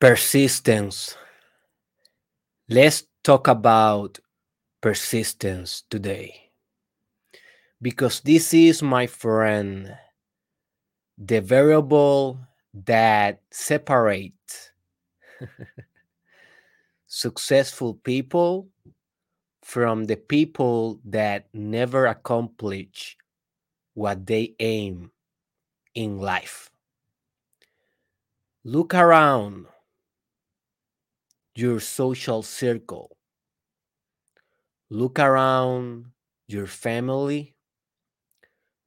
Persistence. Let's talk about persistence today. Because this is, my friend, the variable that separates successful people from the people that never accomplish what they aim in life. Look around your social circle. Look around your family.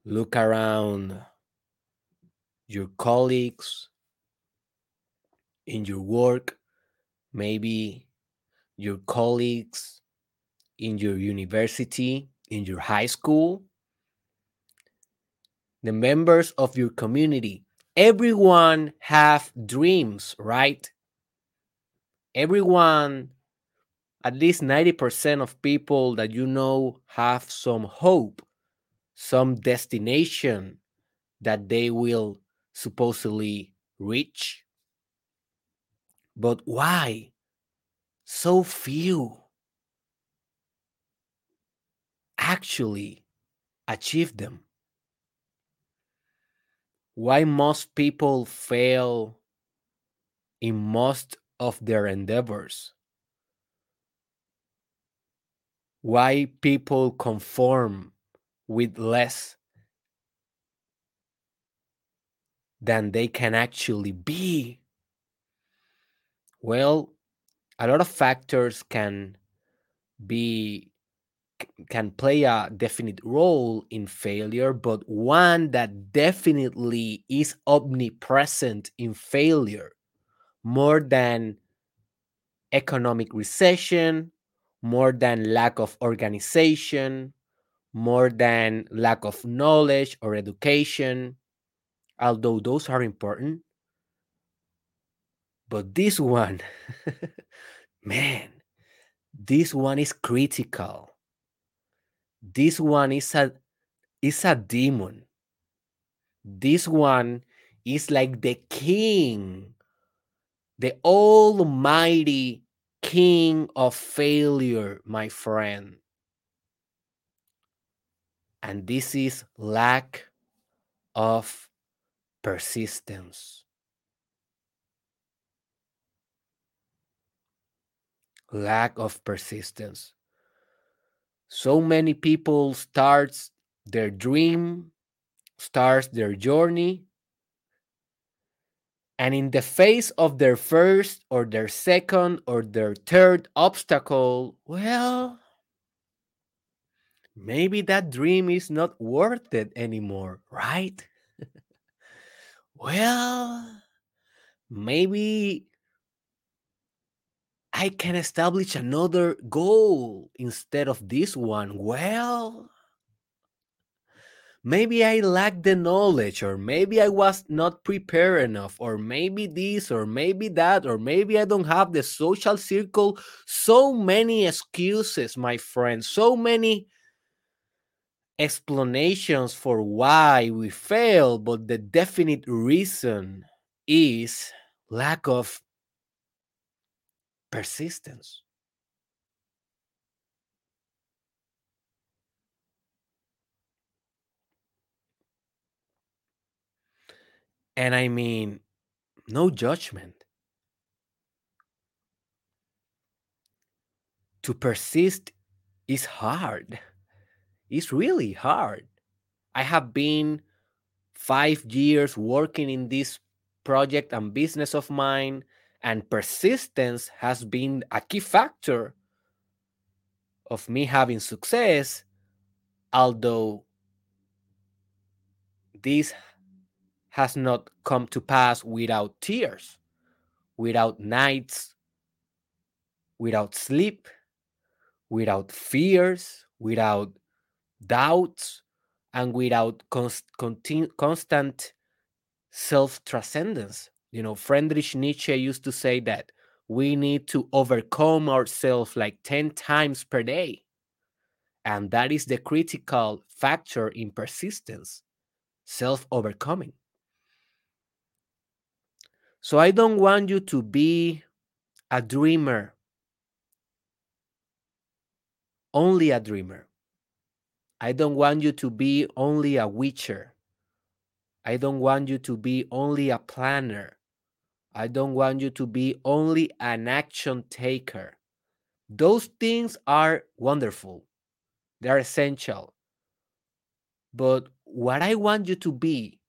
Look around your colleagues in your work, maybe your colleagues in your university, in your high school, the members of your community. Everyone have dreams, right? Everyone, at least 90% of people that you know have some hope, some destination that they will supposedly reach. But why so few actually achieve them? Why most people fail in most of their endeavors? Why people conform with less than they can actually be? Well, a lot of factors can be can play a definite role in failure, but one that definitely is omnipresent in failure more than economic recession, more than lack of organization, more than lack of knowledge or education, although those are important. But this one, man, this one is critical. This one is a is a demon. This one is like the king, the almighty king of failure, my friend. And this is lack of persistence. Lack of persistence. So many people starts their dream, starts their journey, and in the face of their first or their second or their third obstacle, well, maybe that dream is not worth it anymore, right? well, maybe I can establish another goal instead of this one. Well, maybe I lack the knowledge, or maybe I was not prepared enough, or maybe this, or maybe that, or maybe I don't have the social circle. So many excuses, my friend, so many explanations for why we fail, but the definite reason is lack of persistence. And I mean, no judgment. To persist is hard. It's really hard. I have been five years working in this project and business of mine, and persistence has been a key factor of me having success, although this has not come to pass without tears, without nights, without sleep, without fears, without doubts, and without const- constant self transcendence. You know, Friedrich Nietzsche used to say that we need to overcome ourselves like 10 times per day. And that is the critical factor in persistence self overcoming. So I don't want you to be a dreamer, only a dreamer. I don't want you to be only a witcher. I don't want you to be only a planner. I don't want you to be only an action taker. Those things are wonderful, they're essential. But what I want you to be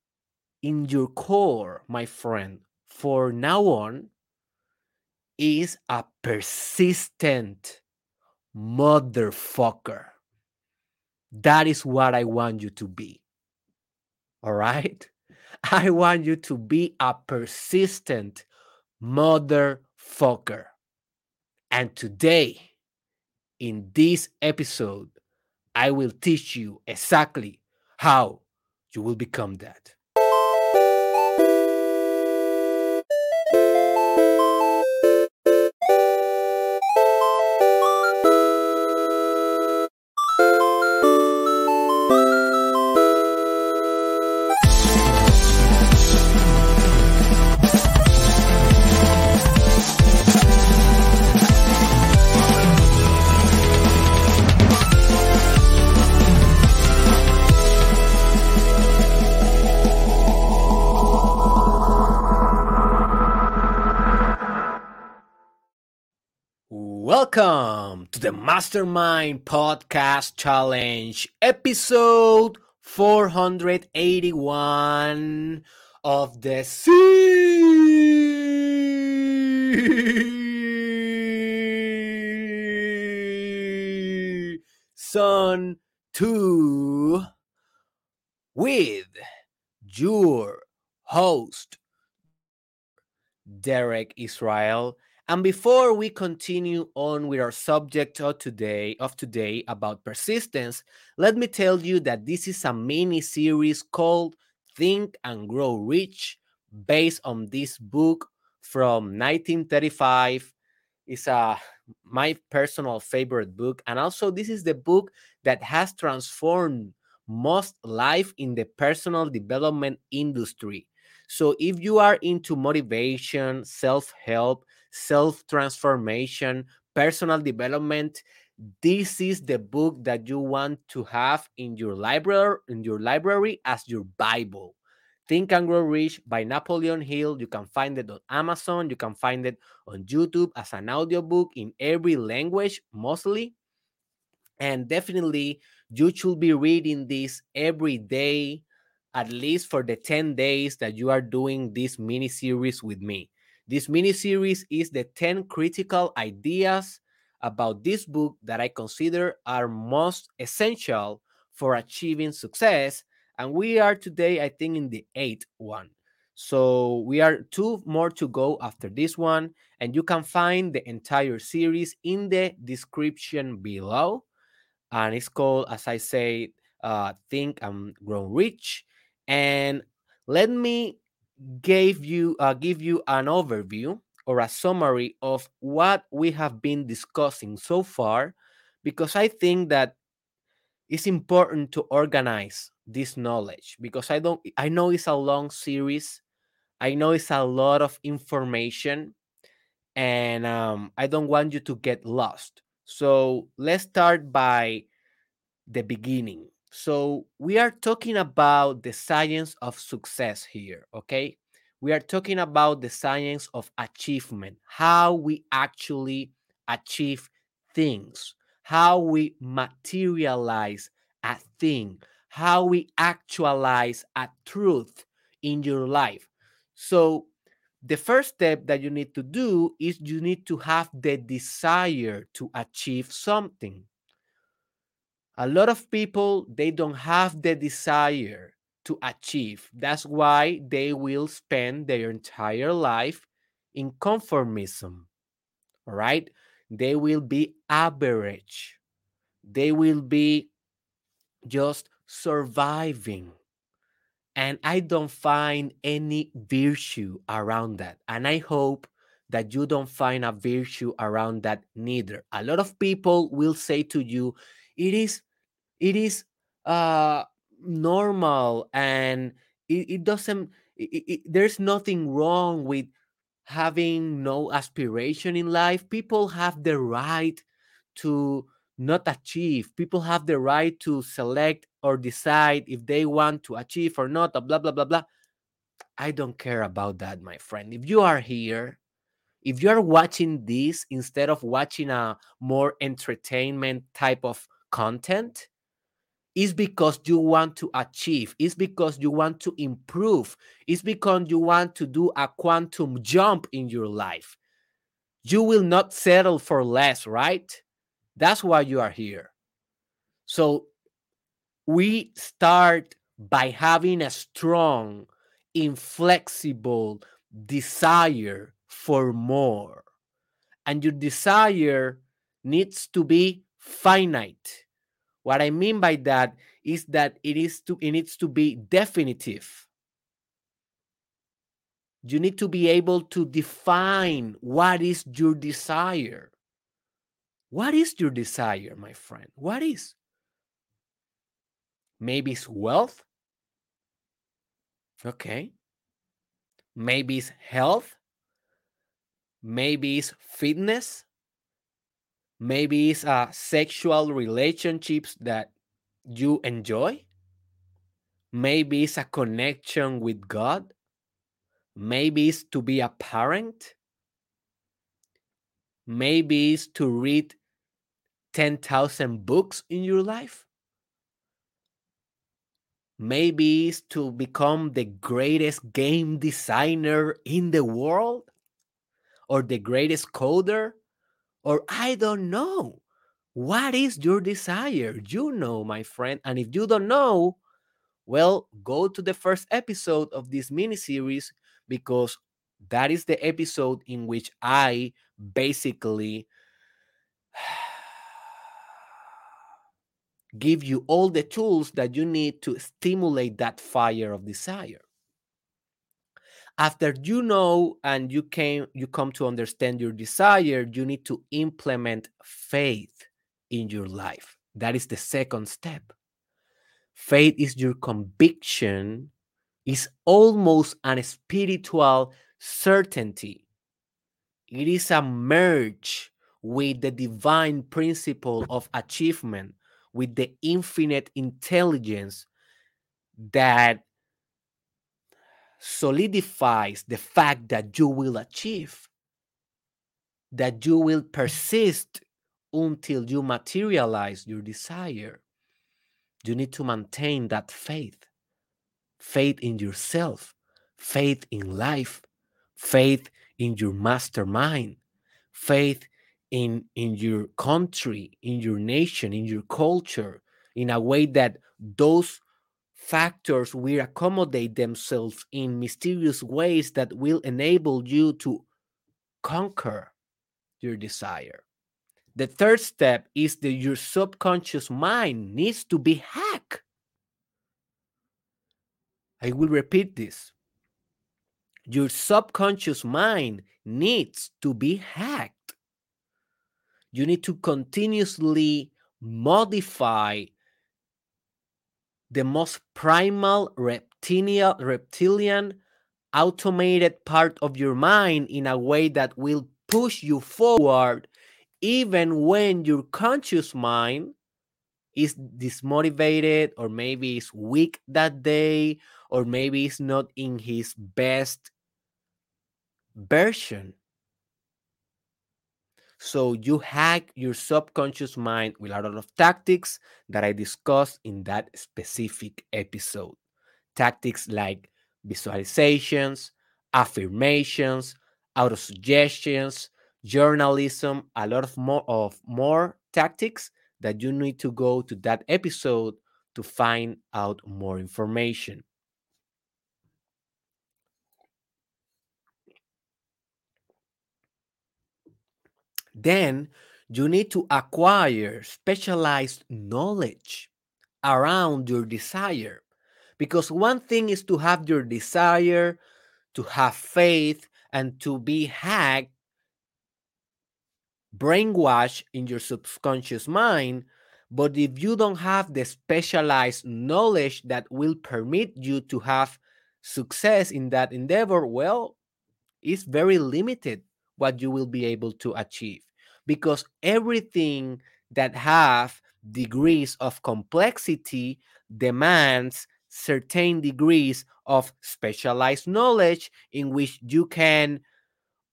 in your core, my friend, for now on, is a persistent motherfucker. That is what I want you to be. All right? I want you to be a persistent motherfucker. And today, in this episode, I will teach you exactly how you will become that. Mastermind Podcast Challenge, episode 481 of the Season 2 with your host, Derek Israel and before we continue on with our subject of today, of today about persistence, let me tell you that this is a mini series called Think and Grow Rich, based on this book from 1935. It's a my personal favorite book, and also this is the book that has transformed most life in the personal development industry. So if you are into motivation, self-help, self transformation, personal development. This is the book that you want to have in your library in your library as your Bible. Think and Grow Rich by Napoleon Hill. You can find it on Amazon. You can find it on YouTube as an audiobook in every language, mostly. And definitely, you should be reading this every day, at least for the 10 days that you are doing this mini series with me. This mini series is the 10 critical ideas about this book that I consider are most essential for achieving success. And we are today, I think, in the eighth one. So we are two more to go after this one. And you can find the entire series in the description below. And it's called, as I say, uh, Think and Grow Rich. And let me gave you uh, give you an overview or a summary of what we have been discussing so far because i think that it's important to organize this knowledge because i don't i know it's a long series. I know it's a lot of information and um, i don't want you to get lost. So let's start by the beginning so, we are talking about the science of success here, okay? We are talking about the science of achievement, how we actually achieve things, how we materialize a thing, how we actualize a truth in your life. So, the first step that you need to do is you need to have the desire to achieve something a lot of people they don't have the desire to achieve. That's why they will spend their entire life in conformism all right they will be average. They will be just surviving. And i don't find any virtue around that. And i hope that you don't find a virtue around that neither. A lot of people will say to you it is it is uh normal and it, it doesn't it, it, there's nothing wrong with having no aspiration in life, people have the right to not achieve. People have the right to select or decide if they want to achieve or not, blah, blah, blah, blah. I don't care about that, my friend. If you are here, if you're watching this instead of watching a more entertainment type of content, is because you want to achieve, is because you want to improve, is because you want to do a quantum jump in your life. You will not settle for less, right? That's why you are here. So we start by having a strong, inflexible desire for more. And your desire needs to be finite. What I mean by that is that it is to it needs to be definitive. You need to be able to define what is your desire. What is your desire, my friend? What is? Maybe it's wealth. Okay. Maybe it's health. Maybe it's fitness. Maybe it's uh, sexual relationships that you enjoy. Maybe it's a connection with God. Maybe it's to be a parent. Maybe it's to read 10,000 books in your life. Maybe it's to become the greatest game designer in the world or the greatest coder or I don't know. What is your desire? You know, my friend. And if you don't know, well, go to the first episode of this mini series because that is the episode in which I basically give you all the tools that you need to stimulate that fire of desire after you know and you came you come to understand your desire you need to implement faith in your life. That is the second step. Faith is your conviction is almost an spiritual certainty. It is a merge with the divine principle of achievement with the infinite intelligence that solidifies the fact that you will achieve, that you will persist until you materialize your desire. You need to maintain that faith faith in yourself, faith in life, faith in your mastermind, faith in, in your country, in your nation, in your culture, in a way that those factors will accommodate themselves in mysterious ways that will enable you to conquer your desire. The third step is that your subconscious mind needs to be hacked. I will repeat this. Your subconscious mind needs to be hacked. You need to continuously modify the most primal reptilian, reptilian automated part of your mind in a way that will push you forward even when your conscious mind is dismotivated or maybe is weak that day or maybe it's not in his best version so you hack your subconscious mind with a lot of tactics that I discussed in that specific episode. Tactics like visualizations, affirmations, autosuggestions, journalism, a lot of more of more tactics that you need to go to that episode to find out more information. Then you need to acquire specialized knowledge around your desire. Because one thing is to have your desire, to have faith, and to be hacked, brainwashed in your subconscious mind. But if you don't have the specialized knowledge that will permit you to have success in that endeavor, well, it's very limited what you will be able to achieve because everything that have degrees of complexity demands certain degrees of specialized knowledge in which you can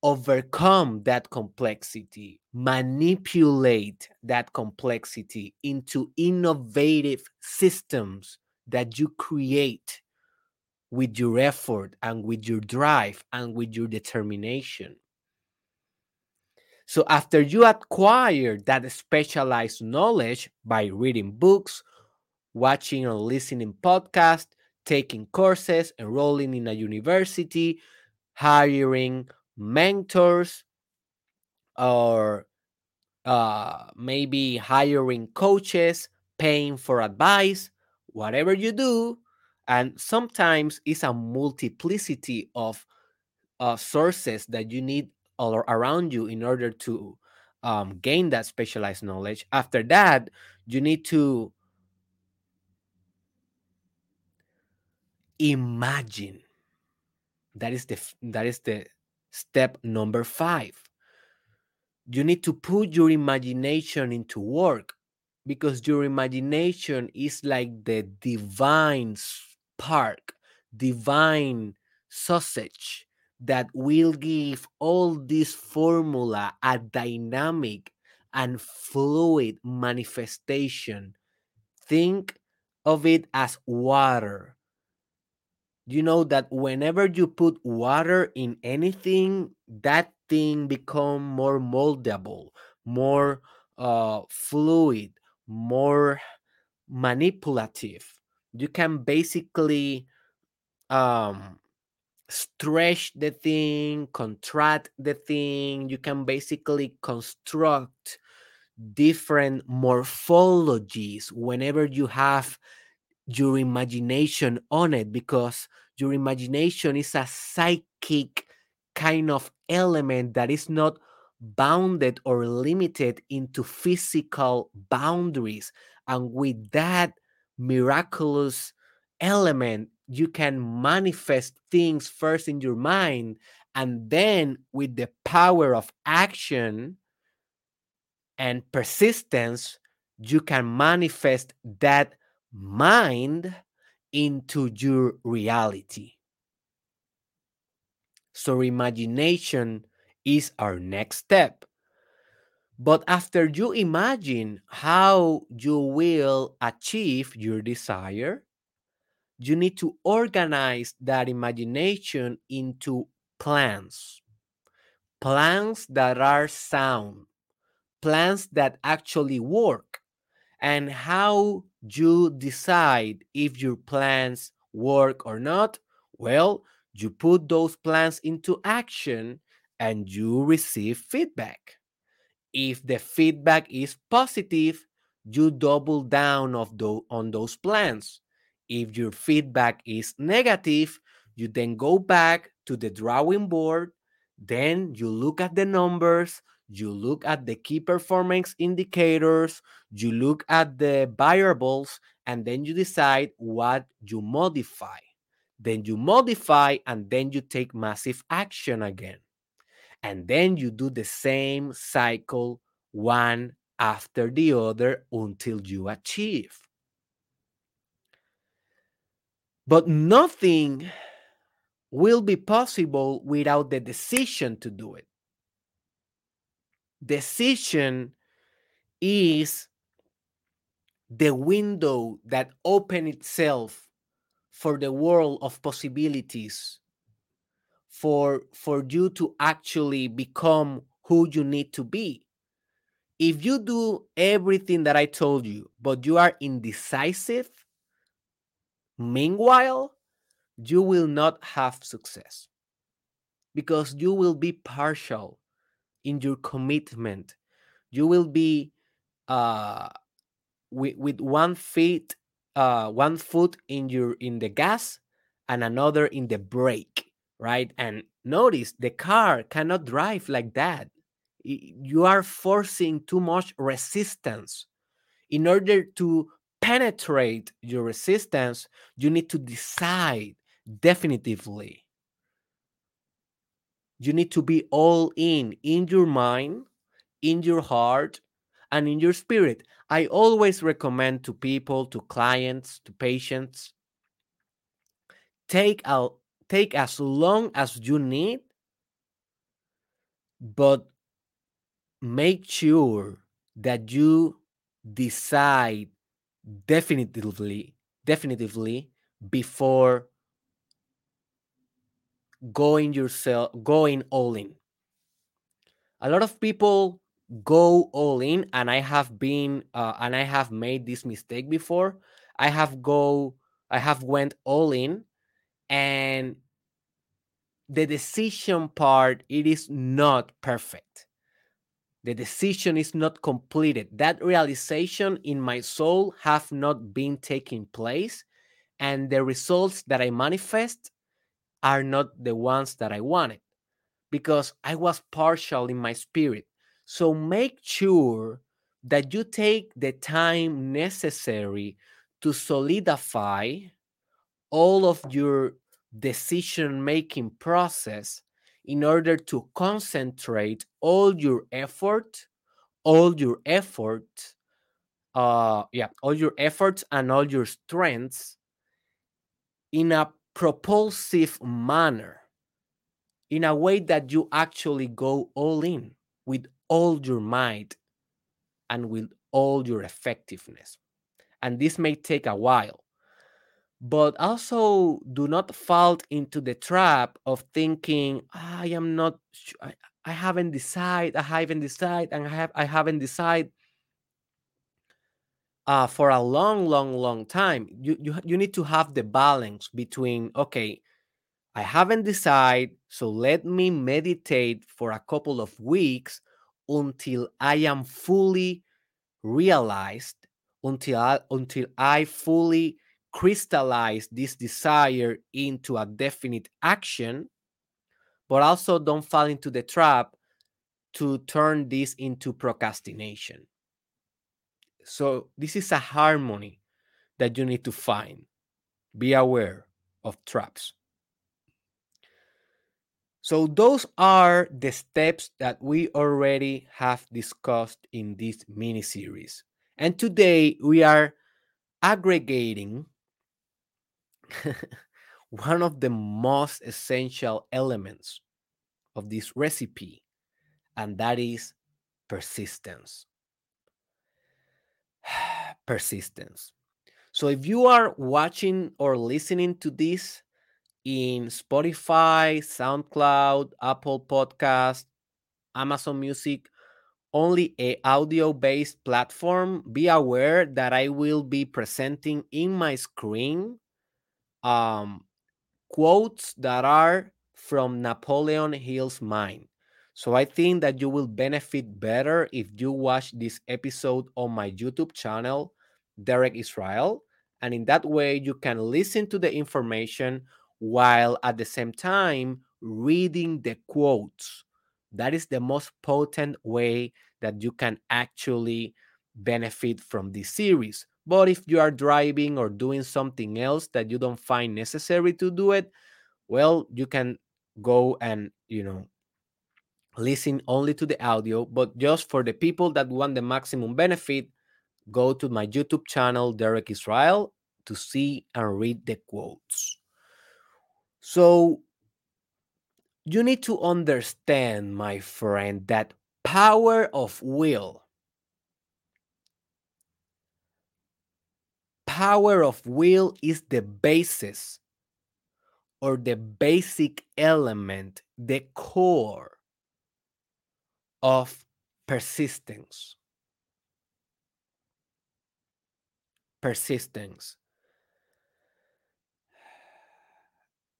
overcome that complexity, manipulate that complexity into innovative systems that you create with your effort and with your drive and with your determination. So, after you acquire that specialized knowledge by reading books, watching or listening podcasts, taking courses, enrolling in a university, hiring mentors, or uh, maybe hiring coaches, paying for advice, whatever you do. And sometimes it's a multiplicity of uh, sources that you need all around you in order to um, gain that specialized knowledge. After that, you need to imagine. That is the that is the step number five. You need to put your imagination into work because your imagination is like the divine spark, divine sausage that will give all this formula a dynamic and fluid manifestation. Think of it as water. You know that whenever you put water in anything, that thing become more moldable, more uh, fluid, more manipulative. You can basically um, stretch the thing, contract the thing. You can basically construct different morphologies whenever you have your imagination on it because your imagination is a psychic kind of element that is not bounded or limited into physical boundaries. And with that miraculous element, you can manifest things first in your mind. And then, with the power of action and persistence, you can manifest that mind into your reality. So, imagination is our next step. But after you imagine how you will achieve your desire, you need to organize that imagination into plans. Plans that are sound, plans that actually work. And how you decide if your plans work or not? Well, you put those plans into action and you receive feedback. If the feedback is positive, you double down of the, on those plans. If your feedback is negative, you then go back to the drawing board, then you look at the numbers, you look at the key performance indicators, you look at the variables, and then you decide what you modify. Then you modify, and then you take massive action again. And then you do the same cycle one after the other until you achieve. But nothing will be possible without the decision to do it. Decision is the window that open itself for the world of possibilities for for you to actually become who you need to be. If you do everything that i told you but you are indecisive meanwhile you will not have success because you will be partial in your commitment. You will be uh with, with one feet uh one foot in your in the gas and another in the brake right? And notice the car cannot drive like that. You are forcing too much resistance in order to penetrate your resistance you need to decide definitively You need to be all in in your mind, in your heart, and in your spirit. I always recommend to people, to clients, to patients, take a, take as long as you need, but make sure that you decide definitively definitively before going yourself going all in. A lot of people go all in and i have been uh, and i have made this mistake before. I have go i have went all in and the decision part it is not perfect the decision is not completed. That realization in my soul have not been taking place and the results that i manifest are not the ones that i wanted because i was partial in my spirit. So make sure that you take the time necessary to solidify all of your decision making process in order to concentrate all your effort all your effort uh yeah all your efforts and all your strengths in a propulsive manner in a way that you actually go all in with all your might and with all your effectiveness. And this may take a while but also do not fall into the trap of thinking i am not I, I haven't decided i haven't decided and i have i haven't decided uh, for a long long long time. You, you you need to have the balance between okay i haven't decided so let me meditate for a couple of weeks until i am fully realized until I, until i fully crystallize this desire into a definite action, but also don't fall into the trap to turn this into procrastination. So, this is a harmony that you need to find. Be aware of traps. So, those are the steps that we already have discussed in this mini series. And today we are aggregating one of the most essential elements of this recipe, and that is persistence. persistence. So, if you are watching or listening to this in Spotify, SoundCloud, Apple Podcast, Amazon Music, only a audio based platform, be aware that I will be presenting in my screen um, quotes that are from Napoleon Hill's mind. So I think that you will benefit better if you watch this episode on my YouTube channel, Derek Israel. And in that way, you can listen to the information while at the same time reading the quotes. That is the most potent way that you can actually benefit from this series. But if you are driving or doing something else that you don't find necessary to do it, well, you can go and, you know, listen only to the audio. But just for the people that want the maximum benefit, go to my YouTube channel, Derek Israel, to see and read the quotes. So you need to understand, my friend, that power of will power of will is the basis or the basic element, the core of persistence. Persistence.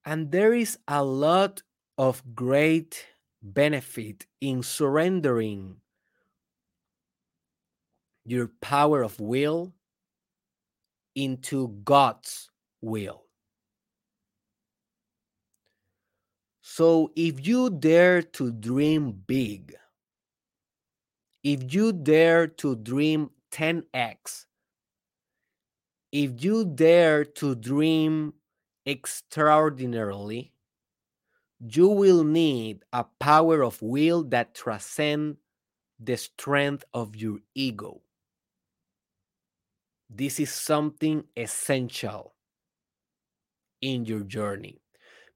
And there is a lot of great benefit in surrendering your power of will into God's will. So if you dare to dream big, if you dare to dream 10x, if you dare to dream extraordinarily, you will need a power of will that transcends the strength of your ego. This is something essential in your journey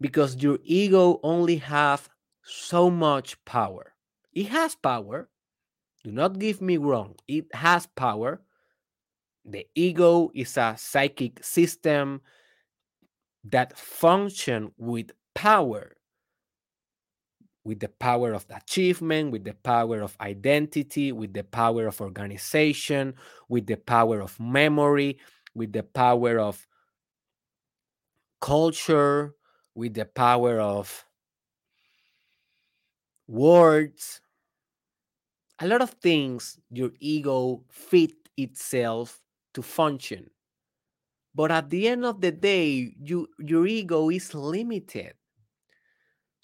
because your ego only have so much power. It has power. Do not give me wrong. It has power. The ego is a psychic system that function with power with the power of achievement, with the power of identity, with the power of organization, with the power of memory, with the power of culture, with the power of words. A lot of things your ego fit itself to function. But at the end of the day, you, your ego is limited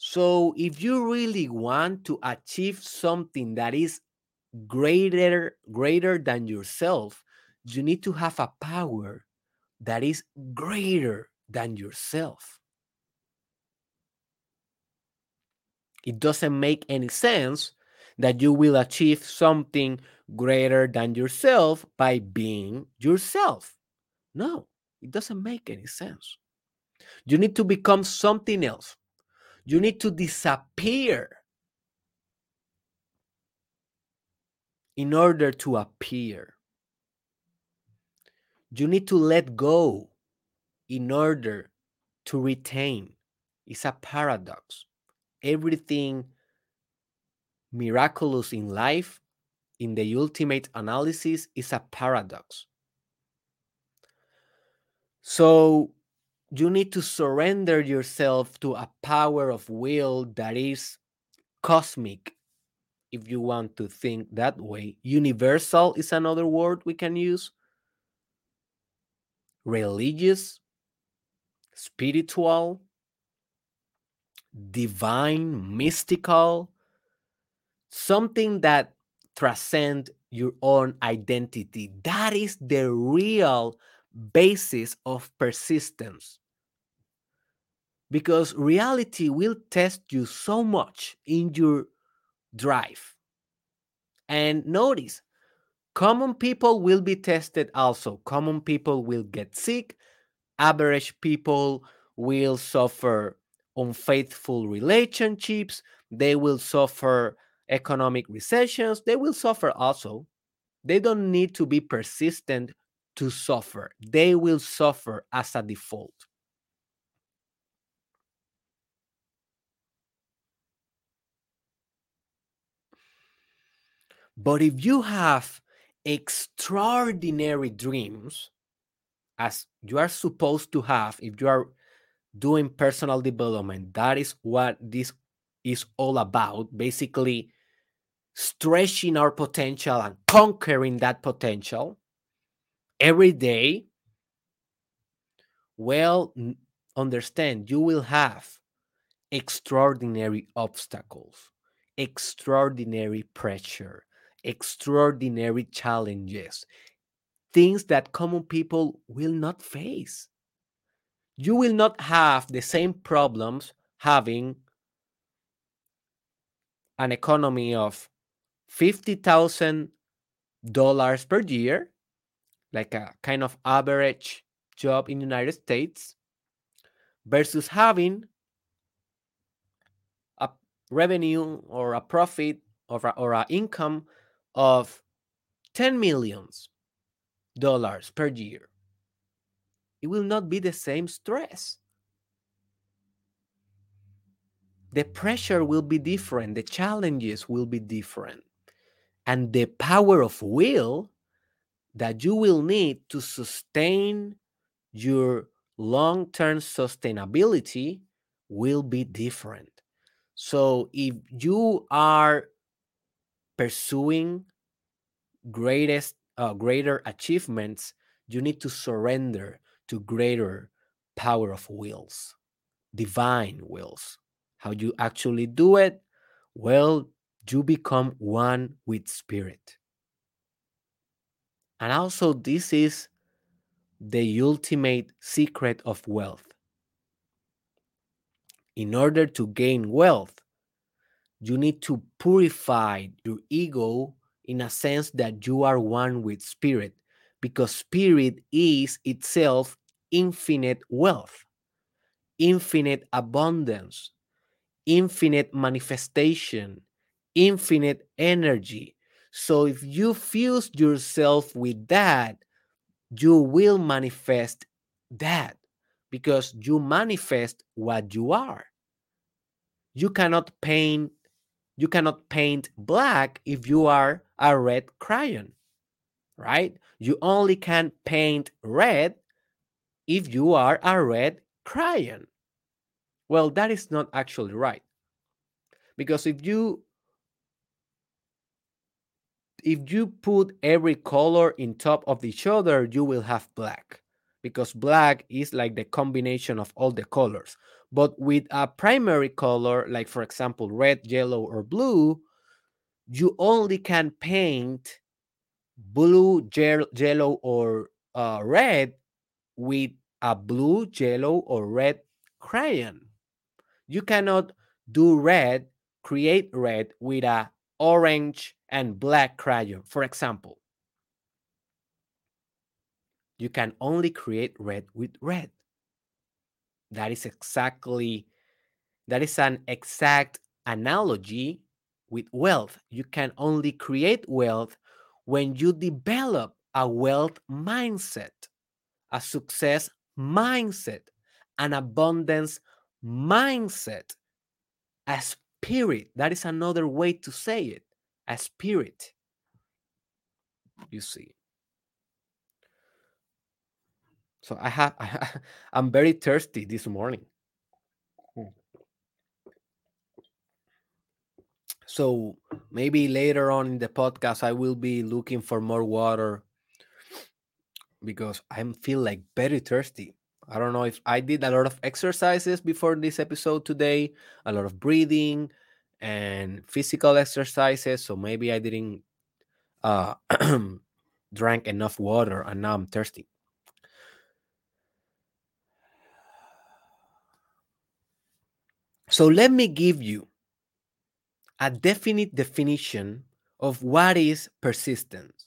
so if you really want to achieve something that is greater greater than yourself, you need to have a power that is greater than yourself. It doesn't make any sense that you will achieve something greater than yourself by being yourself. No, it doesn't make any sense. You need to become something else. You need to disappear in order to appear. You need to let go in order to retain. It's a paradox. Everything miraculous in life, in the ultimate analysis, is a paradox. So you need to surrender yourself to a power of will that is cosmic if you want to think that way. Universal is another word we can use. Religious spiritual divine mystical something that transcend your own identity. That is the real basis of persistence because reality will test you so much in your drive. And notice, common people will be tested also. Common people will get sick. Average people will suffer unfaithful relationships. They will suffer economic recessions. They will suffer also. They don't need to be persistent to suffer, they will suffer as a default. But if you have extraordinary dreams, as you are supposed to have, if you are doing personal development, that is what this is all about. Basically, stretching our potential and conquering that potential every day. Well, understand you will have extraordinary obstacles, extraordinary pressure, extraordinary challenges, things that common people will not face. You will not have the same problems having an economy of $50,000 per year, like a kind of average job in the United States, versus having a revenue or a profit or a, or a income of 10 millions dollars per year. It will not be the same stress. The pressure will be different the challenges will be different and the power of will that you will need to sustain your long-term sustainability will be different. So if you are pursuing greatest uh, greater achievements you need to surrender to greater power of wills divine wills. How you actually do it? Well you become one with spirit. And also this is the ultimate secret of wealth. In order to gain wealth, you need to purify your ego in a sense that you are one with spirit, because spirit is itself infinite wealth, infinite abundance, infinite manifestation, infinite energy. So if you fuse yourself with that, you will manifest that because you manifest what you are. You cannot paint you cannot paint black if you are a red crayon, right? You only can paint red if you are a red crayon. Well, that is not actually right. Because if you if you put every color in top of each other, you will have black because black is like the combination of all the colors. But with a primary color, like for example, red, yellow, or blue, you only can paint blue, yellow, or uh, red with a blue, yellow, or red crayon. You cannot do red, create red with a orange and black crayon, for example. You can only create red with red. That is exactly, that is an exact analogy with wealth. You can only create wealth when you develop a wealth mindset, a success mindset, an abundance mindset, a spirit. That is another way to say it a spirit. You see. So I have, I, I'm very thirsty this morning. So maybe later on in the podcast, I will be looking for more water because I feel like very thirsty. I don't know if I did a lot of exercises before this episode today, a lot of breathing and physical exercises. So maybe I didn't uh, drank enough water and now I'm thirsty. So let me give you a definite definition of what is persistence.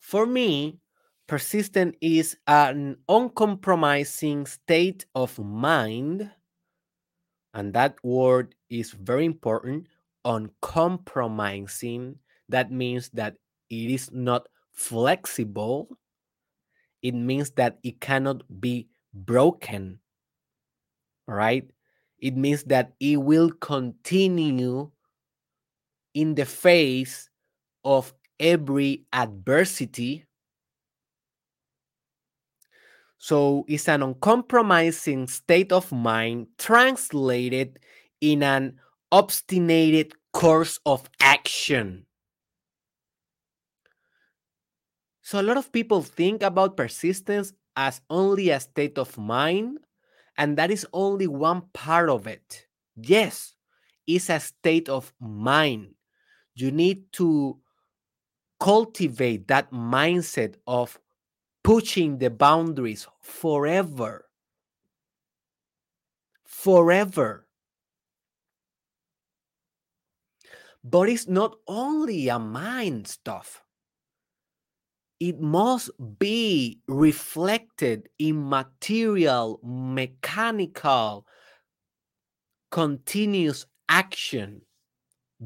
For me, persistent is an uncompromising state of mind, and that word is very important uncompromising. That means that it is not flexible, it means that it cannot be broken. Right it means that it will continue in the face of every adversity. So it's an uncompromising state of mind translated in an obstinate course of action. So a lot of people think about persistence as only a state of mind and that is only one part of it. Yes, it's a state of mind. You need to cultivate that mindset of pushing the boundaries forever. Forever. But it's not only a mind stuff it must be reflected in material, mechanical, continuous action,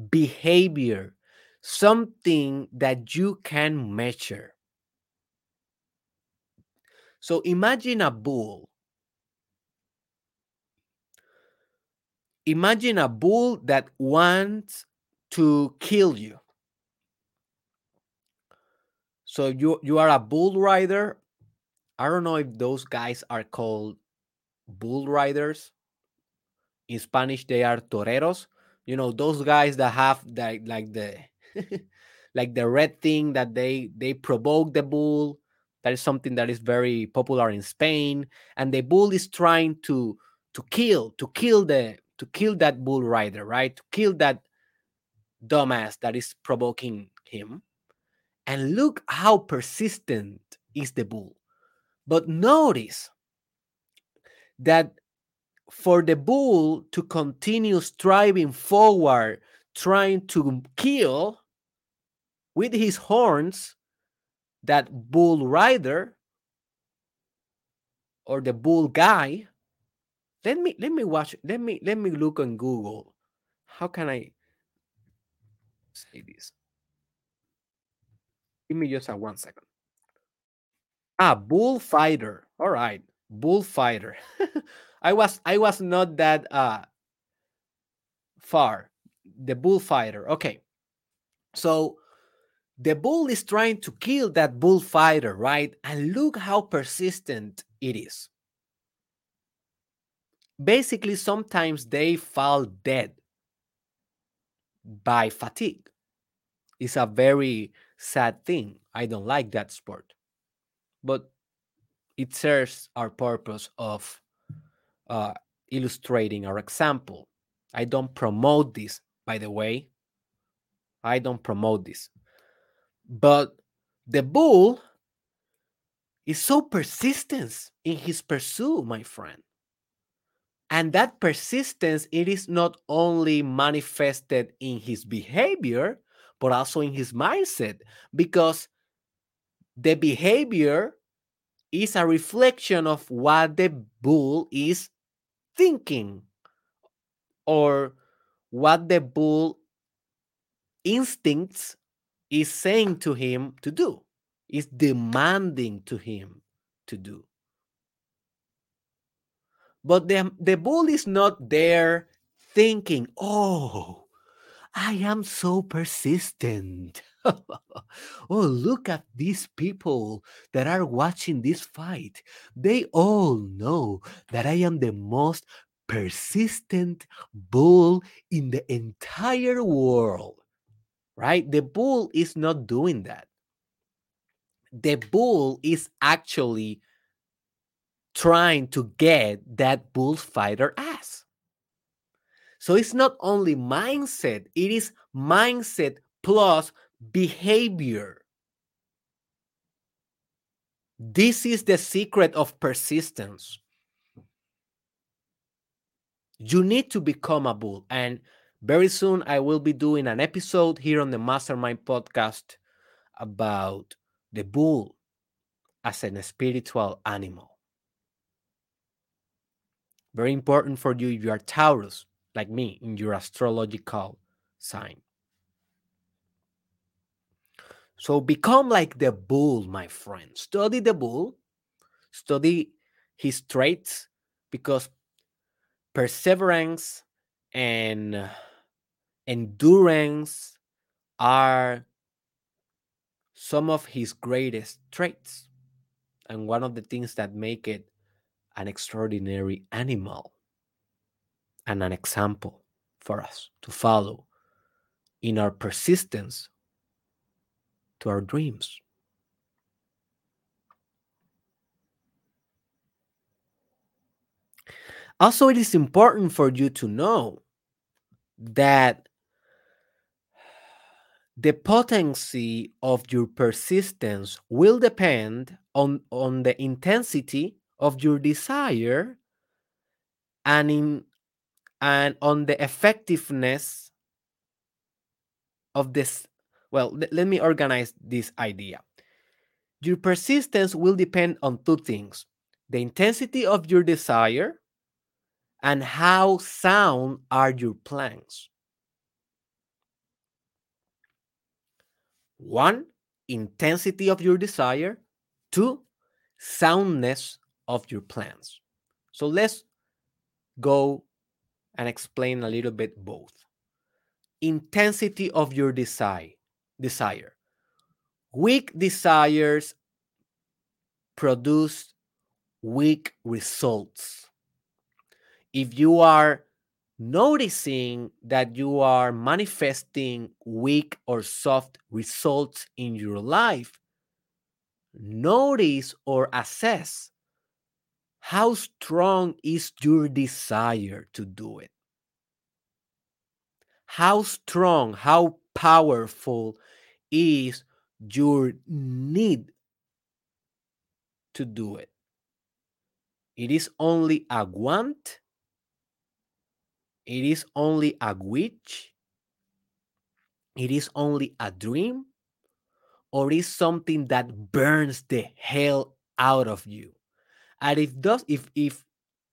behavior, something that you can measure. So imagine a bull. Imagine a bull that wants to kill you. So you you are a bull rider. I don't know if those guys are called bull riders. In Spanish, they are toreros. You know those guys that have that like the like the red thing that they they provoke the bull. That is something that is very popular in Spain, and the bull is trying to to kill to kill the to kill that bull rider, right? To kill that dumbass that is provoking him and look how persistent is the bull. But notice that for the bull to continue striving forward, trying to kill with his horns that bull rider or the bull guy let me let me watch let me let me look on google how can i say this give me just a one second. Ah bullfighter. All right bullfighter. I was i was not that uh far. The bullfighter okay. So the bull is trying to kill that bullfighter right? And look how persistent it is. Basically sometimes they fall dead by fatigue. It's a very sad thing i don't like that sport. But it serves our purpose of uh, illustrating our example. I don't promote this by the way. I don't promote this. But the bull is so persistent in his pursuit my friend. And that persistence it is not only manifested in his behavior but also in his mindset because the behavior is a reflection of what the bull is thinking or what the bull instincts is saying to him to do is demanding to him to do. But the, the bull is not there thinking, oh, I am so persistent. oh, look at these people that are watching this fight. They all know that I am the most persistent bull in the entire world. Right? The bull is not doing that. The bull is actually trying to get that bullfighter ass. So it's not only mindset, it is mindset plus behavior. This is the secret of persistence. You need to become a bull. And very soon I will be doing an episode here on the Mastermind podcast about the bull as an spiritual animal. Very important for you if you are Taurus, like me, in your astrological sign. So become like the bull, my friend. Study the bull, study his traits, because perseverance and endurance are some of his greatest traits and one of the things that make it an extraordinary animal and an example for us to follow in our persistence to our dreams. Also, it is important for you to know that the potency of your persistence will depend on, on the intensity of your desire and in and on the effectiveness of this well let me organize this idea. Your persistence will depend on two things the intensity of your desire and how sound are your plans. One intensity of your desire. Two soundness of your plans. So let's go and explain a little bit both. Intensity of your desire. Desire. Weak desires produce weak results. If you are noticing that you are manifesting weak or soft results in your life, notice or assess how strong is your desire to do it? How strong, how powerful is your need to do it? It is only a want it is only a wish, it is only a dream, or is something that burns the hell out of you. And if does if if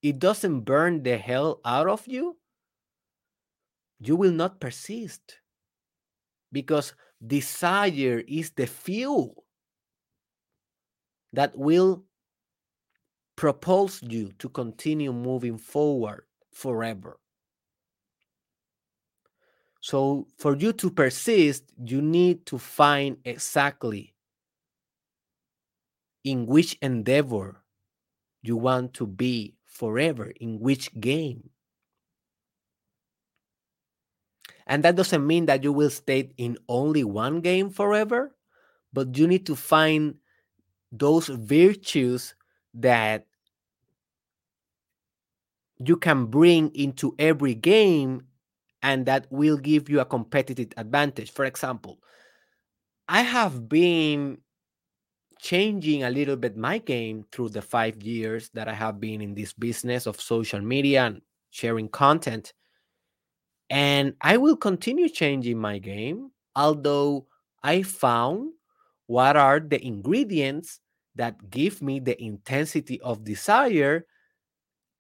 it doesn't burn the hell out of you, you will not persist because desire is the fuel that will propels you to continue moving forward forever. So, for you to persist, you need to find exactly in which endeavor you want to be forever, in which game. And that doesn't mean that you will stay in only one game forever, but you need to find those virtues that you can bring into every game and that will give you a competitive advantage. For example, I have been changing a little bit my game through the five years that I have been in this business of social media and sharing content. And I will continue changing my game, although I found what are the ingredients that give me the intensity of desire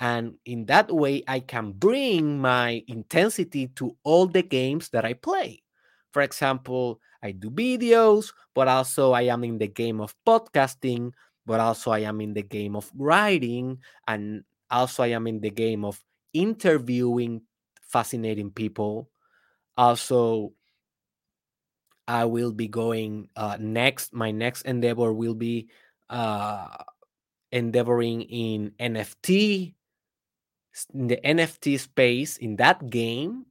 and in that way i can bring my intensity to all the games that i play for example i do videos but also i am in the game of podcasting but also i am in the game of writing and also i am in the game of interviewing fascinating people also i will be going uh, next my next endeavor will be uh, endeavoring in nft in the NFT space in that game.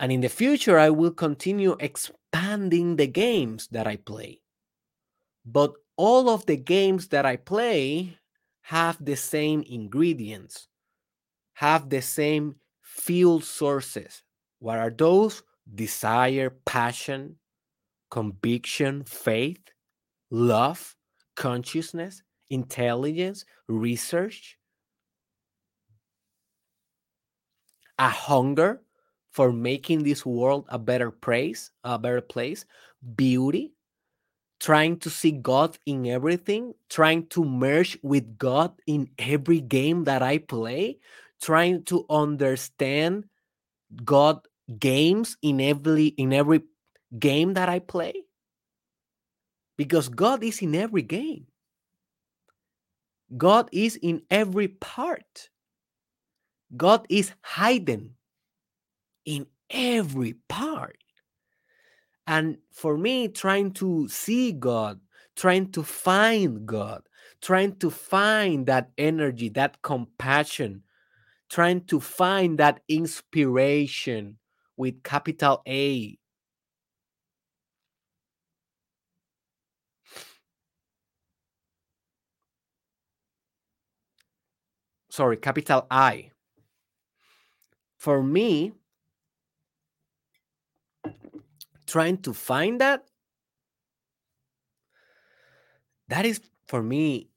And in the future, I will continue expanding the games that I play. But all of the games that I play have the same ingredients, have the same fuel sources. What are those? Desire, passion, conviction, faith, love, consciousness, intelligence, research, a hunger for making this world a better place, a better place, beauty, trying to see God in everything, trying to merge with God in every game that I play, trying to understand God games in every in every game that I play. Because God is in every game. God is in every part. God is hidden in every part. And for me, trying to see God, trying to find God, trying to find that energy, that compassion, trying to find that inspiration with capital A. Sorry, capital I. For me, trying to find that, that is for me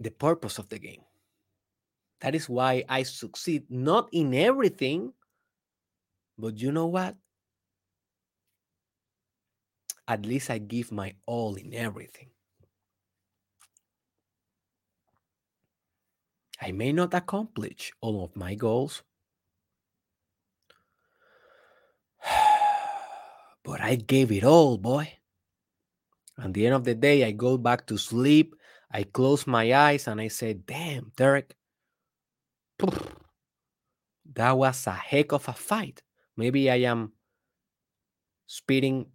the purpose of the game. That is why I succeed not in everything, but you know what? At least I give my all in everything. I may not accomplish all of my goals, but I gave it all, boy. At the end of the day, I go back to sleep. I close my eyes and I say, damn, Derek, that was a heck of a fight. Maybe I am spitting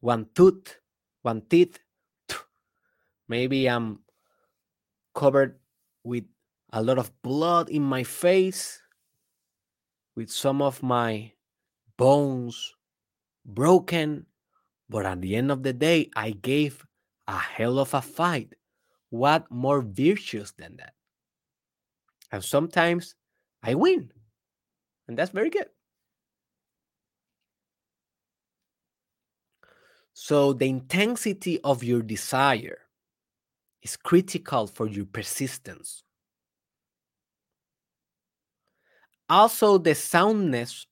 one tooth, one teeth. Maybe I'm covered with a lot of blood in my face, with some of my bones broken. But at the end of the day, I gave a hell of a fight. What more virtuous than that? And sometimes I win. And that's very good. So the intensity of your desire is critical for your persistence. Also, the soundness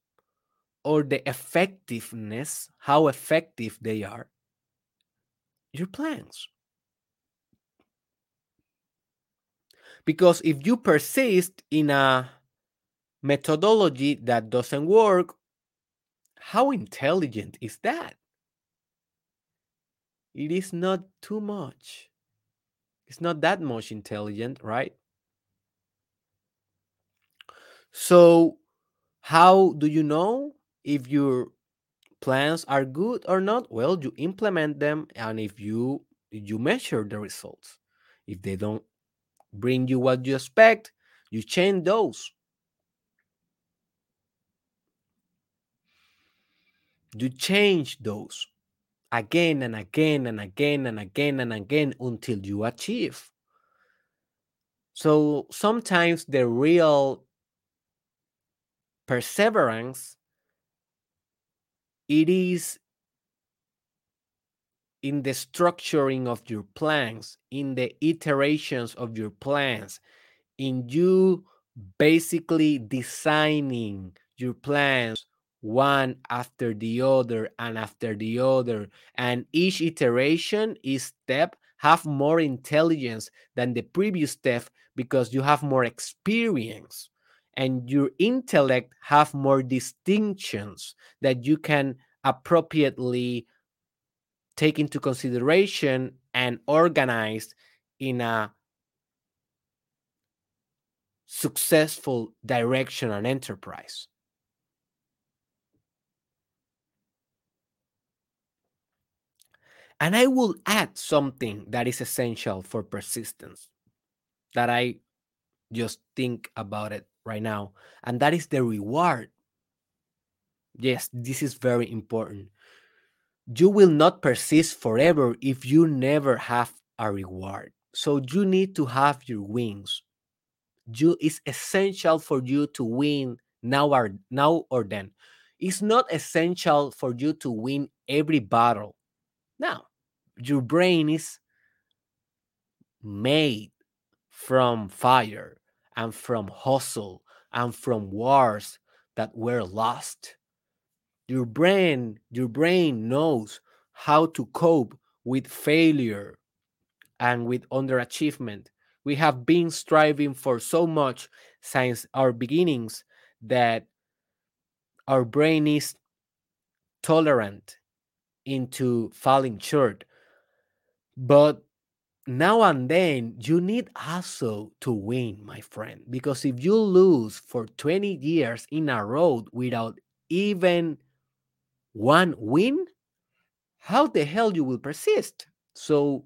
or the effectiveness, how effective they are, your plans. Because if you persist in a methodology that doesn't work, how intelligent is that? It is not too much. It's not that much intelligent, right? So, how do you know if your plans are good or not? Well, you implement them, and if you you measure the results, if they don't bring you what you expect, you change those. You change those again and again and again and again and again until you achieve. So sometimes the real perseverance it is in the structuring of your plans, in the iterations of your plans, in you basically designing your plans one after the other and after the other. And each iteration each step have more intelligence than the previous step because you have more experience and your intellect have more distinctions that you can appropriately take into consideration and organize in a successful direction and enterprise. And I will add something that is essential for persistence that I just think about it right now, and that is the reward. Yes, this is very important. You will not persist forever if you never have a reward. So you need to have your wings. You it's essential for you to win now or now or then. It's not essential for you to win every battle now, your brain is made from fire and from hustle and from wars that were lost. Your brain, your brain knows how to cope with failure and with underachievement. We have been striving for so much since our beginnings that our brain is tolerant into falling short. But now and then you need also to win, my friend, because if you lose for 20 years in a row without even one win, how the hell you will persist? So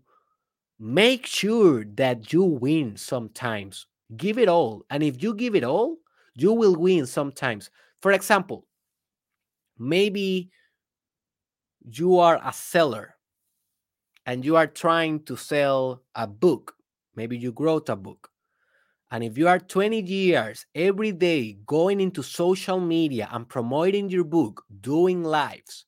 make sure that you win sometimes. Give it all. And if you give it all, you will win sometimes. For example, maybe you are a seller and you are trying to sell a book, maybe you wrote a book, and if you are 20 years every day going into social media and promoting your book, doing lives,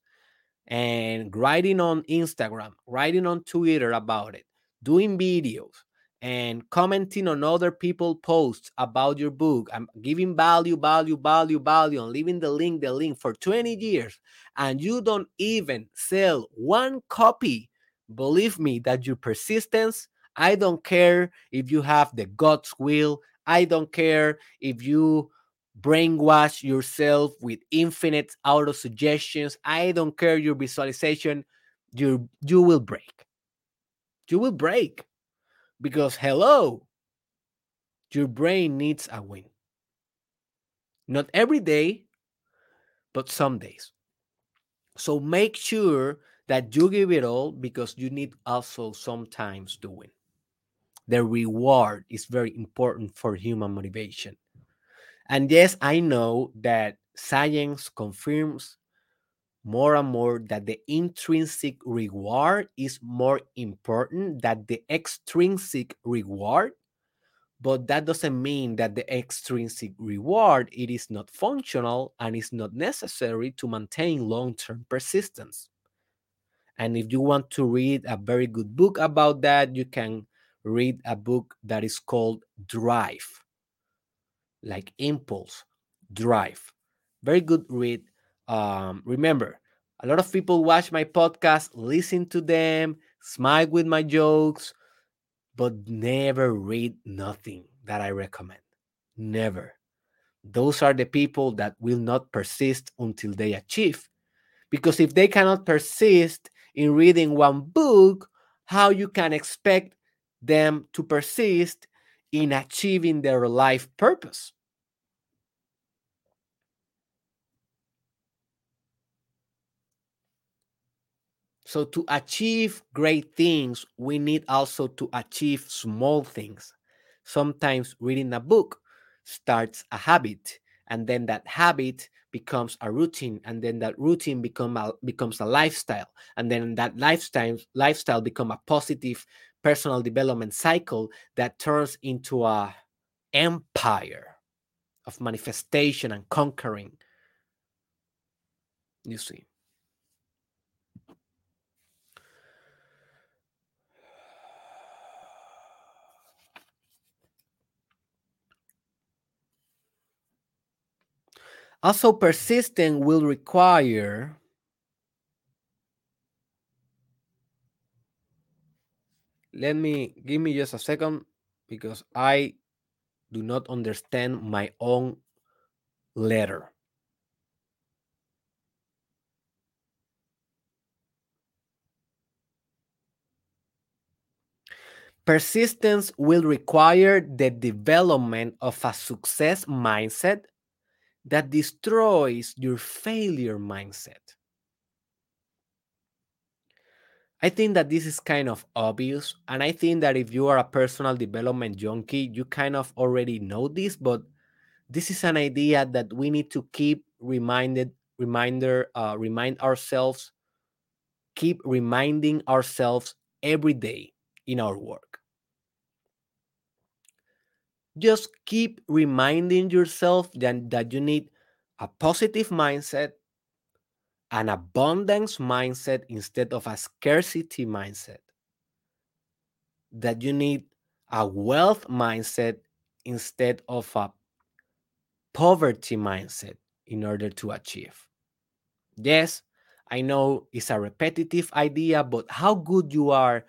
and writing on Instagram, writing on Twitter about it, doing videos, and commenting on other people posts about your book and giving value value value value and leaving the link the link for 20 years and you don't even sell one copy believe me that your persistence i don't care if you have the god's will. I don't care if you brainwash yourself with infinite auto suggestions. I don't care your visualization. You you will break. You will break. Because, hello, your brain needs a win. Not every day, but some days. So make sure that you give it all because you need also sometimes win. The reward is very important for human motivation. And yes, I know that science confirms more and more that the intrinsic reward is more important than the extrinsic reward but that doesn't mean that the extrinsic reward it is not functional and is not necessary to maintain long-term persistence and if you want to read a very good book about that you can read a book that is called Drive, like Impulse, Drive. Very good read. Um, remember, a lot of people watch my podcast, listen to them, smile with my jokes, but never read nothing that I recommend. Never. Those are the people that will not persist until they achieve. Because if they cannot persist in reading one book, how you can expect them to persist in achieving their life purpose? So, to achieve great things, we need also to achieve small things. Sometimes reading a book starts a habit, and then that habit becomes a routine, and then that routine become a, becomes a lifestyle, and then that lifestyle lifestyle become a positive personal development cycle that turns into a empire of manifestation and conquering. You see. Also, persistent will require let me give me just a second because I do not understand my own letter. Persistence will require the development of a success mindset that destroys your failure mindset. I think that this is kind of obvious. And I think that if you are a personal development junkie, you kind of already know this, but this is an idea that we need to keep reminded, reminder, uh, remind ourselves, keep reminding ourselves every day in our work. Just keep reminding yourself that, that you need a positive mindset, an abundance mindset instead of a scarcity mindset. That you need a wealth mindset instead of a poverty mindset in order to achieve. Yes, I know it's a repetitive idea, but how good you are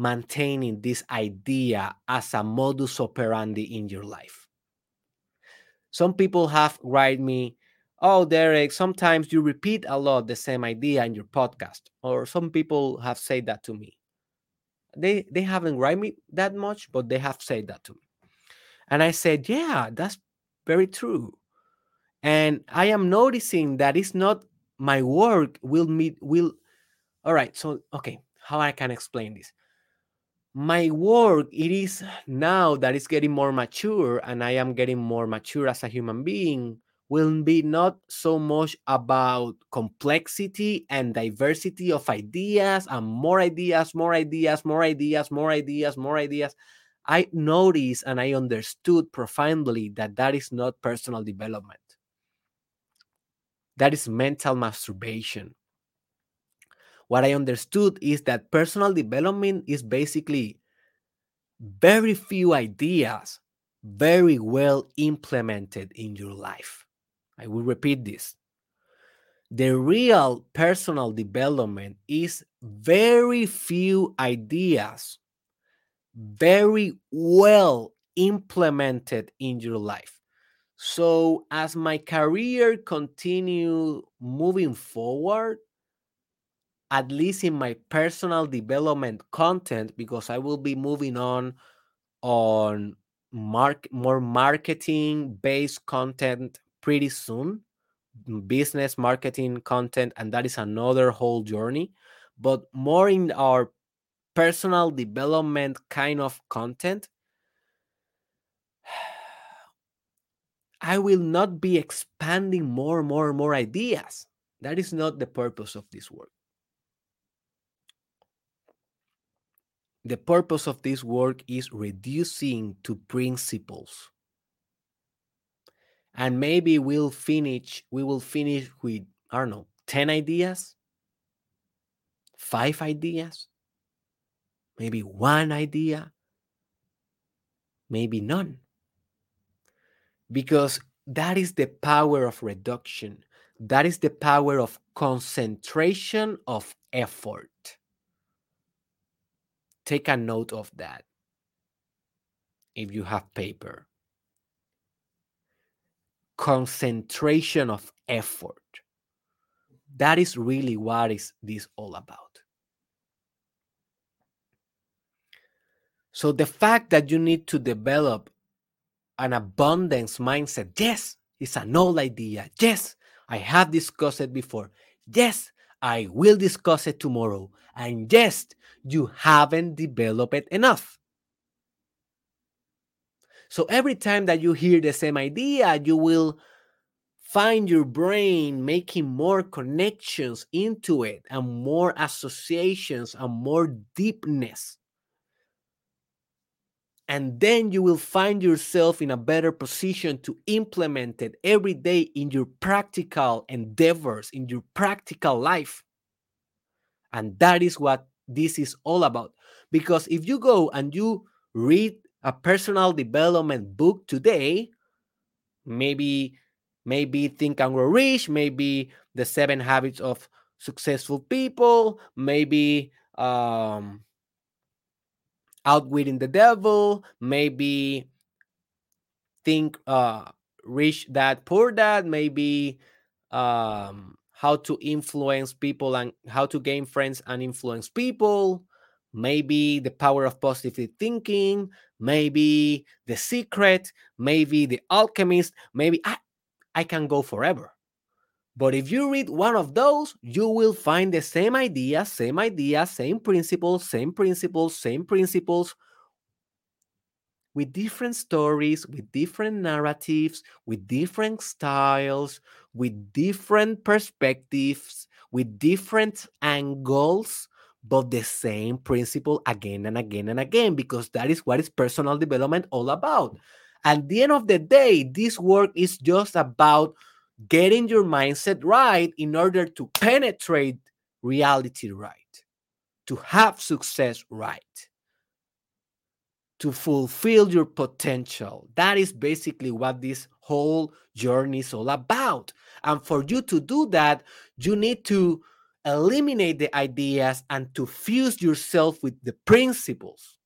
maintaining this idea as a modus operandi in your life. Some people have write me, "Oh, Derek, sometimes you repeat a lot the same idea in your podcast." Or some people have said that to me. They they haven't write me that much, but they have said that to me. And I said, "Yeah, that's very true." And I am noticing that it's not my work will meet will all right so okay how i can explain this my work it is now that it's getting more mature and i am getting more mature as a human being will be not so much about complexity and diversity of ideas and more ideas more ideas more ideas more ideas more ideas. I noticed and i understood profoundly that that is not personal development. That is mental masturbation what I understood is that personal development is basically very few ideas very well implemented in your life. I will repeat this. The real personal development is very few ideas very well implemented in your life. So as my career continued moving forward, at least in my personal development content because I will be moving on on mark more marketing based content pretty soon business marketing content and that is another whole journey but more in our personal development kind of content I will not be expanding more, and more, and more ideas. That is not the purpose of this work. The purpose of this work is reducing to principles. And maybe we'll finish, we will finish with, I don't know, 10 ideas, five ideas, maybe one idea, maybe none. Because that is the power of reduction. That is the power of concentration of effort. Take a note of that if you have paper. Concentration of effort. That is really what is this all about. So the fact that you need to develop an abundance mindset, yes, it's an old idea. Yes, I have discussed it before. Yes, I will discuss it tomorrow. And yes, you haven't developed it enough. So every time that you hear the same idea, you will find your brain making more connections into it and more associations and more deepness. And then you will find yourself in a better position to implement it every day in your practical endeavors, in your practical life. And that is what this is all about. Because if you go and you read a personal development book today, maybe maybe Think and Grow Rich, maybe The Seven Habits of Successful People, maybe um, outwitting the devil maybe think uh rich dad poor dad maybe um how to influence people and how to gain friends and influence people maybe the power of positive thinking maybe the secret maybe the alchemist maybe i i can go forever but if you read one of those, you will find the same idea, same idea, same principles, same principles, same principles with different stories, with different narratives, with different styles, with different perspectives, with different angles, but the same principle again and again and again, because that is what is personal development all about. At the end of the day, this work is just about getting your mindset right in order to penetrate reality right, to have success right, to fulfill your potential. That is basically what this whole journey is all about. And for you to do that, you need to eliminate the ideas and to fuse yourself with the principles.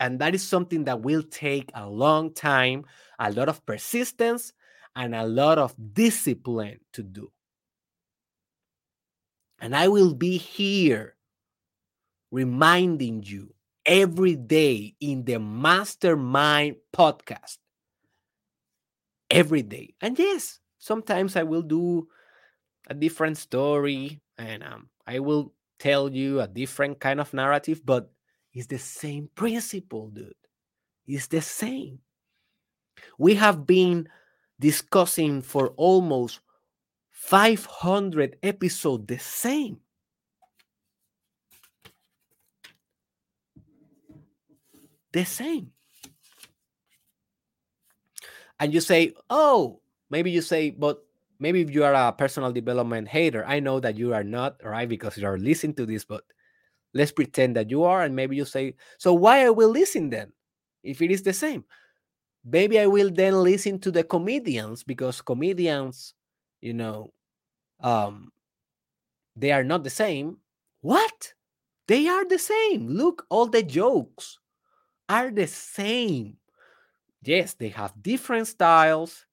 And that is something that will take a long time, a lot of persistence, and a lot of discipline to do. And I will be here reminding you every day in the Mastermind podcast. Every day. And yes, sometimes I will do a different story and um, I will tell you a different kind of narrative, but it's the same principle, dude. It's the same. We have been discussing for almost 500 episodes the same. The same. And you say, oh, maybe you say, but maybe if you are a personal development hater, I know that you are not, right? Because you are listening to this, but let's pretend that you are. And maybe you say, so why are we listening then if it is the same? Maybe I will then listen to the comedians because comedians, you know, um, they are not the same. What? They are the same. Look, all the jokes are the same. Yes, they have different styles,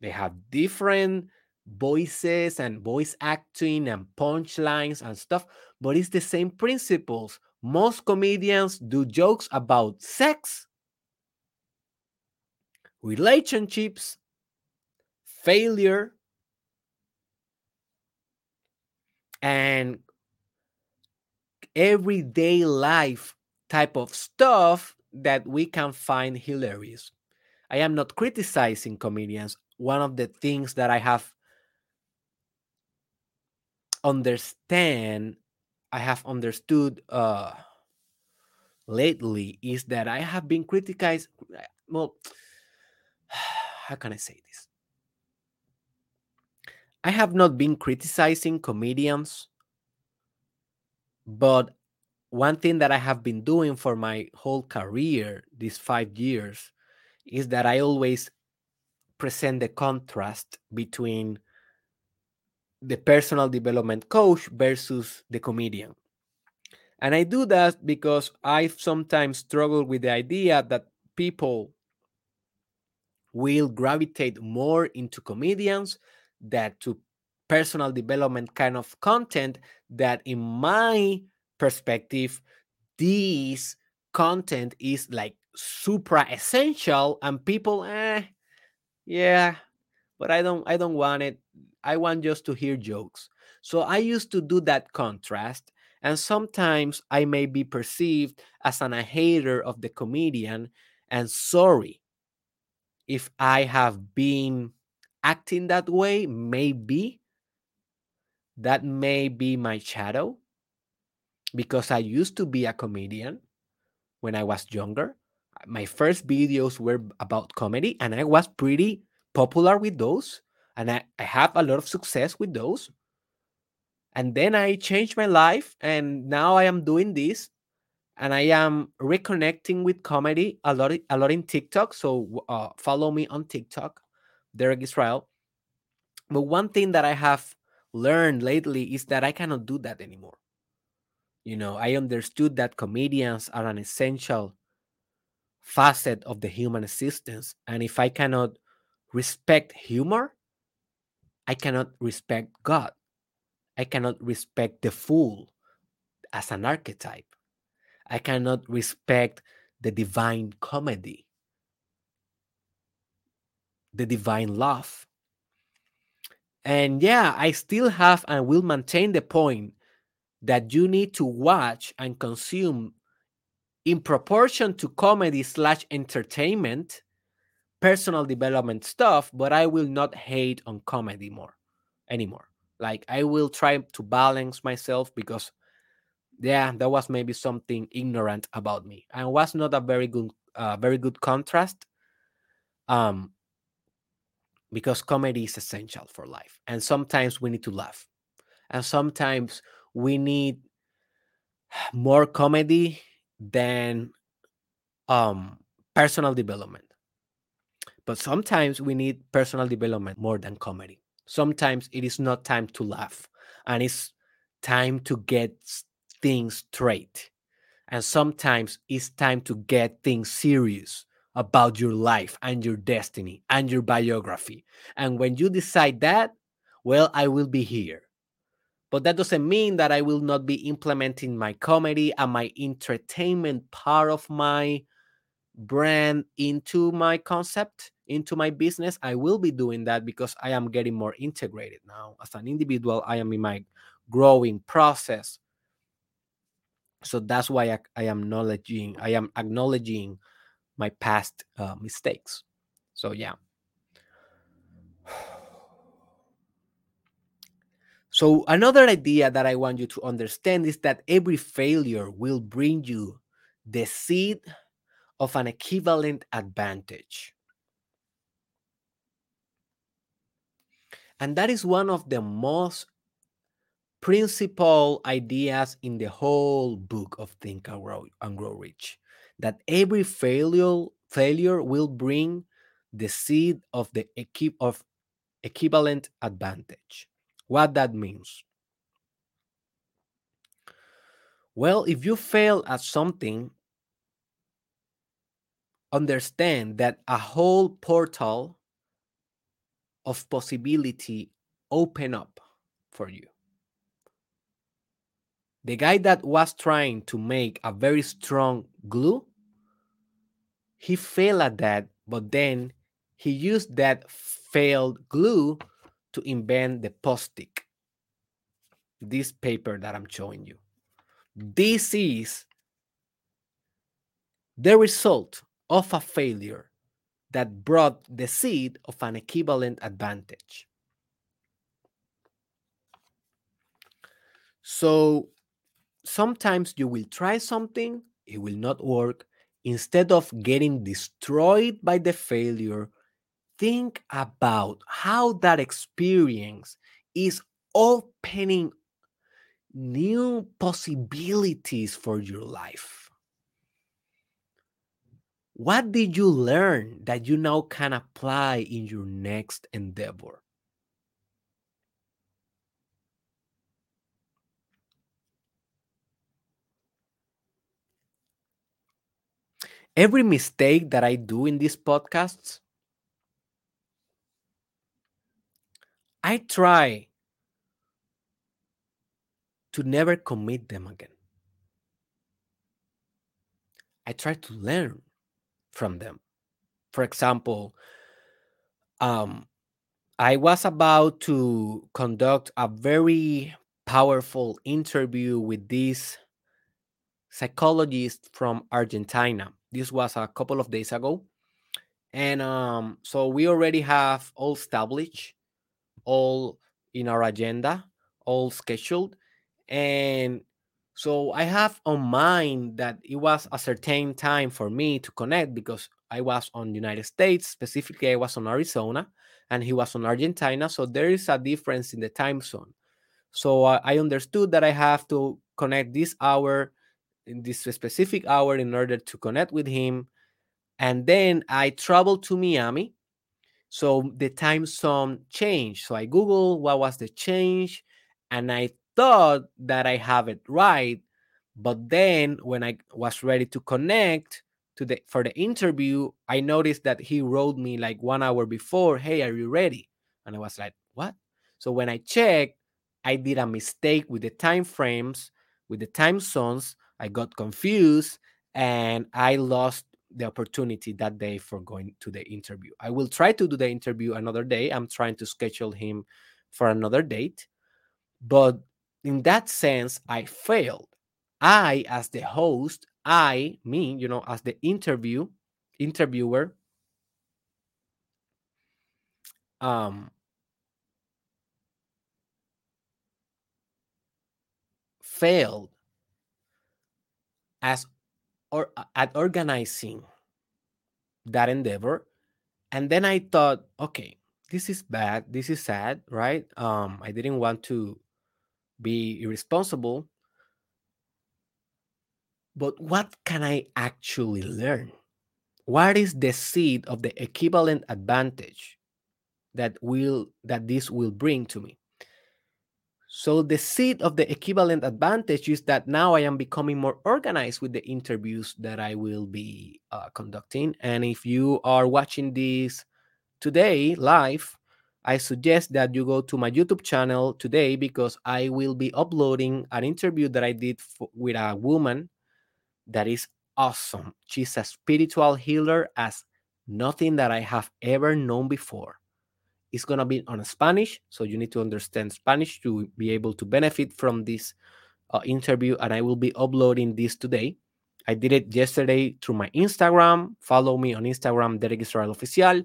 they have different voices and voice acting and punchlines and stuff, but it's the same principles. Most comedians do jokes about sex relationships, failure, and everyday life type of stuff that we can find hilarious. I am not criticizing comedians. One of the things that I have understand, I have understood uh, lately is that I have been criticized. Well, how can I say this? I have not been criticizing comedians, but one thing that I have been doing for my whole career, these five years, is that I always present the contrast between the personal development coach versus the comedian. And I do that because I sometimes struggle with the idea that people will gravitate more into comedians than to personal development kind of content that in my perspective this content is like super essential and people eh yeah but i don't i don't want it. I want just to hear jokes. So i used to do that contrast and sometimes i may be perceived as an, a hater of the comedian and sorry if i have been acting that way maybe that may be my shadow because I used to be a comedian when I was younger. My first videos were about comedy, and I was pretty popular with those. And I, I have a lot of success with those. And then I changed my life, and now I am doing this, and I am reconnecting with comedy a lot, a lot in TikTok. So uh, follow me on TikTok, Derek Israel. But one thing that I have learned lately is that I cannot do that anymore. You know, I understood that comedians are an essential facet of the human existence. And if I cannot respect humor, I cannot respect God. I cannot respect the fool as an archetype. I cannot respect the divine comedy, the divine love. And yeah, I still have and will maintain the point that you need to watch and consume in proportion to comedy slash entertainment personal development stuff but i will not hate on comedy more anymore like i will try to balance myself because yeah that was maybe something ignorant about me. And was not a very good uh, very good contrast um because comedy is essential for life. And sometimes we need to laugh. And sometimes we need more comedy than um personal development. But sometimes we need personal development more than comedy. Sometimes it is not time to laugh and it's time to get things straight and sometimes it's time to get things serious about your life and your destiny and your biography and when you decide that well i will be here but that doesn't mean that I will not be implementing my comedy and my entertainment part of my brand into my concept, into my business. I will be doing that because I am getting more integrated now. As an individual, I am in my growing process. So that's why I, I am acknowledging, I am acknowledging my past uh, mistakes. So yeah. So, another idea that I want you to understand is that every failure will bring you the seed of an equivalent advantage. And that is one of the most principal ideas in the whole book of Think and Grow, and Grow Rich. That every failure failure will bring the seed of the equi- of equivalent advantage. What that means? Well, if you fail at something, understand that a whole portal of possibility open up for you. The guy that was trying to make a very strong glue, he failed at that, but then he used that failed glue to invent the post-it. This paper that I'm showing you. This is the result of a failure that brought the seed of an equivalent advantage. So sometimes you will try something, it will not work. Instead of getting destroyed by the failure, think about how that experience is opening new possibilities for your life. What did you learn that you now can apply in your next endeavor? Every mistake that I do in these podcasts, I try to never commit them again. I try to learn from them. For example, um, I was about to conduct a very powerful interview with this psychologist from Argentina. This was a couple of days ago. And um, so we already have all established, all in our agenda, all scheduled. And so I have on mind that it was a certain time for me to connect because I was on the United States, specifically I was on Arizona and he was on Argentina. So there is a difference in the time zone. So uh, I understood that I have to connect this hour in this specific hour in order to connect with him. And then I traveled to Miami. So the time zone changed. So I Googled what was the change and I thought that I have it right. But then when I was ready to connect to the for the interview, I noticed that he wrote me like one hour before, Hey, are you ready? And I was like, What? So when I checked, I did a mistake with the time frames, with the time zones. I got confused and I lost the opportunity that day for going to the interview. I will try to do the interview another day. I'm trying to schedule him for another date. But in that sense, I failed. I, as the host, I, me, you know, as the interview interviewer, um, failed as or at organizing that endeavor and then i thought okay this is bad this is sad right? Um i didn't want to be irresponsible. But what can i actually learn? What is the seed of the equivalent advantage that will that this will bring to me so the seed of the equivalent advantage is that now I am becoming more organized with the interviews that I will be uh, conducting. And if you are watching this today live, I suggest that you go to my YouTube channel today because I will be uploading an interview that I did for, with a woman that is awesome. She's a spiritual healer as nothing that I have ever known before. It's going to be on Spanish, so you need to understand Spanish to be able to benefit from this uh, interview. And I will be uploading this today. I did it yesterday through my Instagram. Follow me on Instagram, Derek Israel Oficial.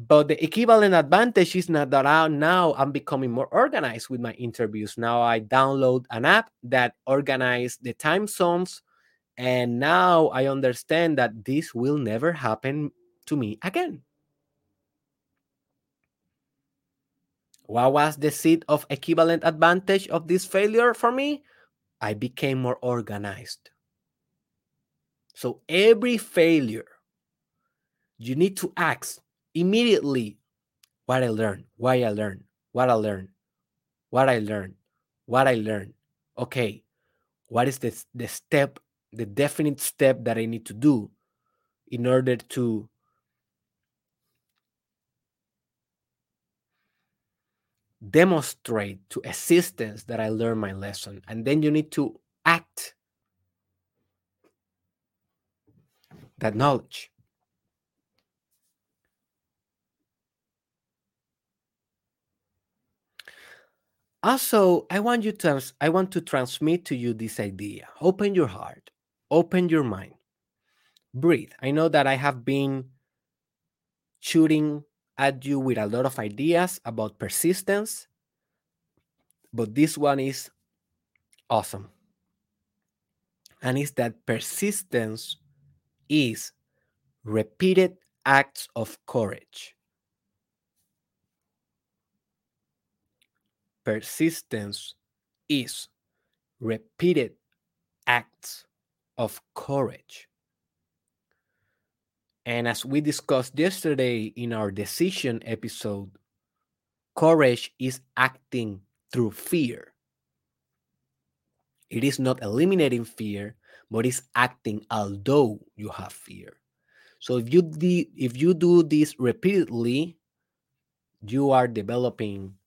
But the equivalent advantage is not that I, now I'm becoming more organized with my interviews. Now I download an app that organizes the time zones. And now I understand that this will never happen to me again. What was the seed of equivalent advantage of this failure for me? I became more organized. So every failure, you need to ask immediately what I learned, why I learned, what I learned, what I learned, what I learned. Okay, what is the, the step, the definite step that I need to do in order to demonstrate to assistance that I learned my lesson. And then you need to act that knowledge. Also, I want you to I want to transmit to you this idea. Open your heart, open your mind. Breathe. I know that I have been shooting at you with a lot of ideas about persistence, but this one is awesome. And it's that persistence is repeated acts of courage. Persistence is repeated acts of courage. And as we discussed yesterday in our decision episode, courage is acting through fear. It is not eliminating fear, but it's acting although you have fear. So if you de- if you do this repeatedly, you are developing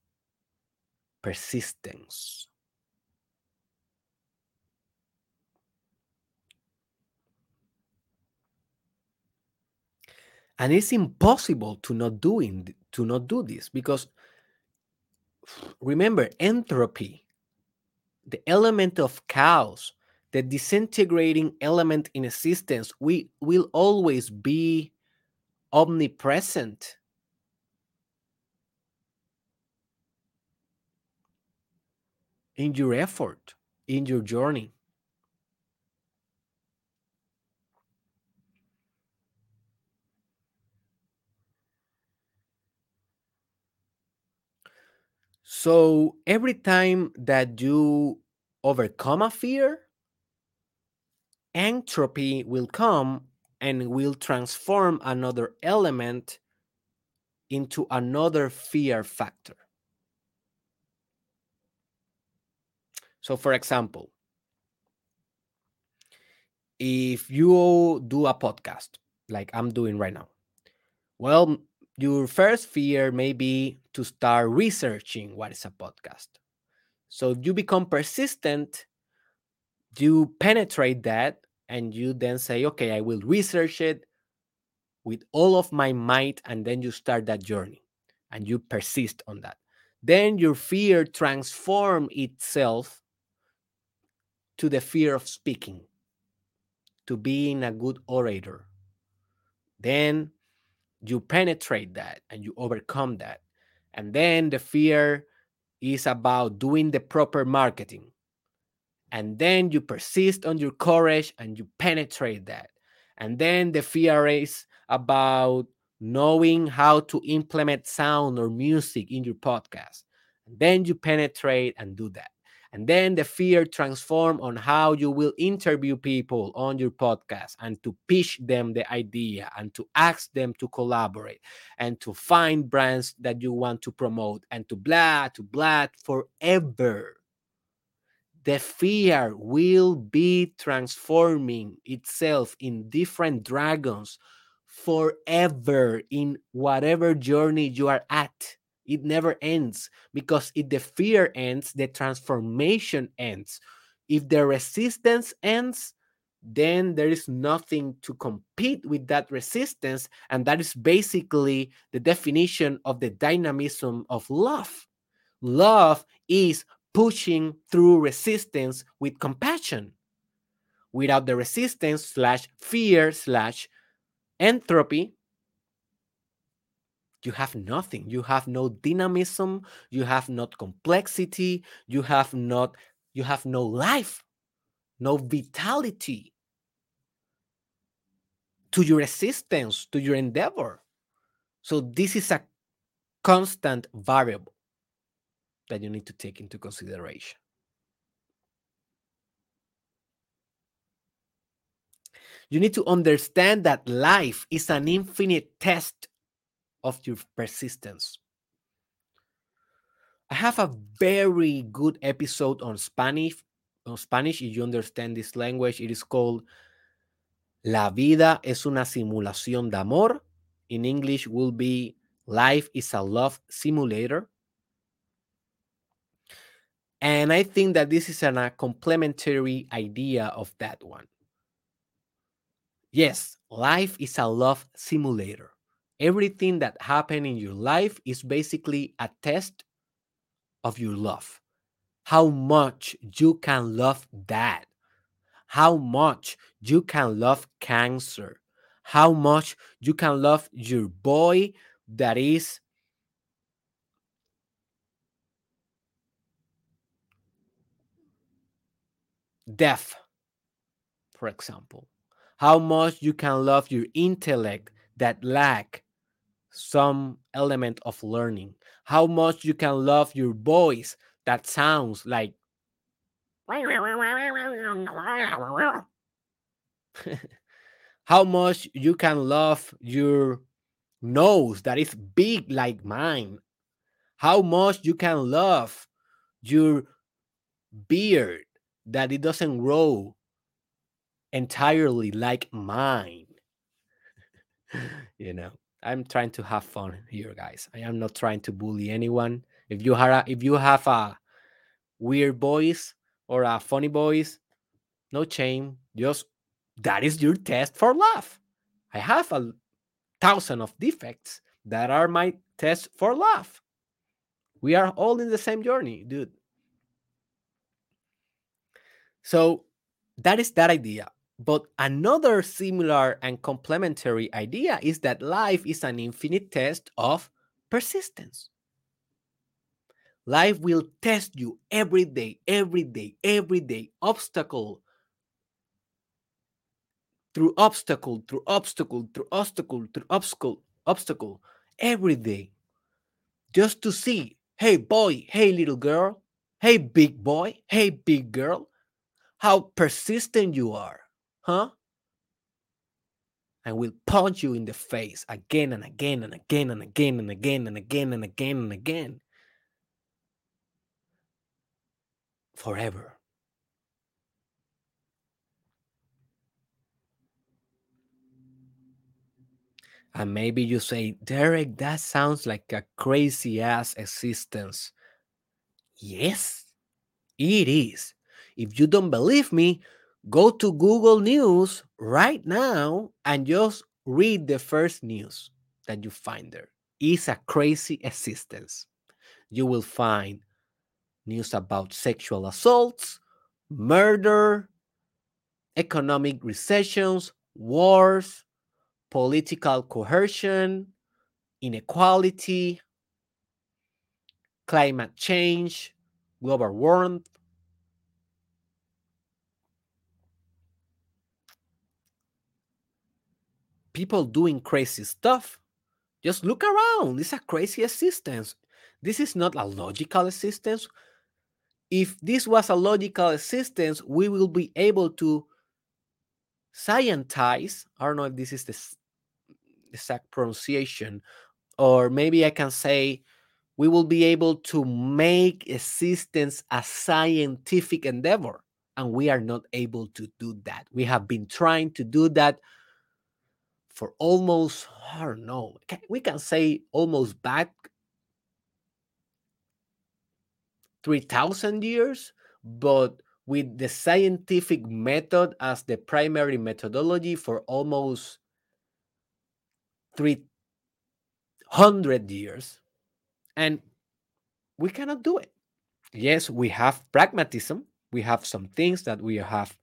persistence. And it's impossible to not doing to not do this because remember entropy, the element of chaos, the disintegrating element in existence, we will always be omnipresent. In your effort, in your journey. So every time that you overcome a fear, entropy will come and will transform another element into another fear factor. So, for example, if you do a podcast like I'm doing right now, well, your first fear may be to start researching what is a podcast. So, you become persistent, you penetrate that and you then say, okay, I will research it with all of my might, and then you start that journey and you persist on that. Then your fear transform itself to the fear of speaking, to being a good orator. Then you penetrate that and you overcome that. And then the fear is about doing the proper marketing. And then you persist on your courage and you penetrate that. And then the fear is about knowing how to implement sound or music in your podcast. And then you penetrate and do that and then the fear transform on how you will interview people on your podcast and to pitch them the idea and to ask them to collaborate and to find brands that you want to promote and to blah to blah forever the fear will be transforming itself in different dragons forever in whatever journey you are at. It never ends because if the fear ends, the transformation ends. If the resistance ends, then there is nothing to compete with that resistance. And that is basically the definition of the dynamism of love. Love is pushing through resistance with compassion. Without the resistance slash fear slash entropy, you have nothing. You have no dynamism. You have not complexity. You have not. You have no life, no vitality to your existence, to your endeavor. So this is a constant variable that you need to take into consideration. You need to understand that life is an infinite test of your persistence. I have a very good episode on Spanish. On Spanish, if you understand this language, it is called La vida es una simulación de amor. In English, will be Life is a love simulator. And I think that this is an, a complementary idea of that one. Yes, life is a love simulator. Everything that happened in your life is basically a test of your love. How much you can love that. How much you can love cancer. How much you can love your boy that is deaf, for example. How much you can love your intellect that lack some element of learning. How much you can love your voice that sounds like how much you can love your nose that is big like mine. How much you can love your beard that it doesn't grow entirely like mine. You know i'm trying to have fun here guys. I am not trying to bully anyone. If you have a, if you have a weird voice or a funny voice no shame. Just that is your test for love i have a thousand of defects that are my test for love we are all in the same journey dude. So that is that idea but another similar and complementary idea is that life is an infinite test of persistence. Life will test you every day, every day, every day, obstacle through obstacle, through obstacle, through obstacle, through obstacle, obstacle, every day. Just to see, hey boy, hey little girl, hey big boy, hey big girl, how persistent you are huh? And will punch you in the face again and again and again and again and again and again and again and again. Forever. And maybe you say, Derek, that sounds like a crazy ass existence. Yes, it is. If you don't believe me, go to Google News right now and just read the first news that you find there. It's a crazy existence. You will find news about sexual assaults, murder, economic recessions, wars, political coercion, inequality, climate change, global warmth, people doing crazy stuff. Just look around. It's a crazy existence. This is not a logical existence. If this was a logical existence, we will be able to scientize. I don't know if this is the exact pronunciation, or maybe I can say we will be able to make existence a scientific endeavor. And we are not able to do that. We have been trying to do that for almost, I don't know, we can say almost back 3,000 years, but with the scientific method as the primary methodology for almost 300 years. And we cannot do it. Yes, we have pragmatism. We have some things that we have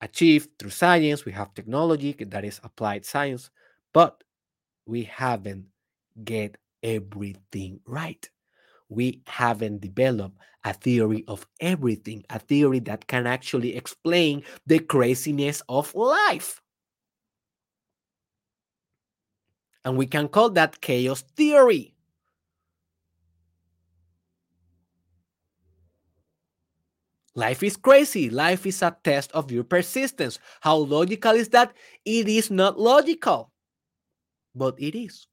achieved through science. We have technology that is applied science, but we haven't get everything right. We haven't developed a theory of everything, a theory that can actually explain the craziness of life. And we can call that chaos theory. Life is crazy. Life is a test of your persistence. How logical is that? It is not logical, but it is.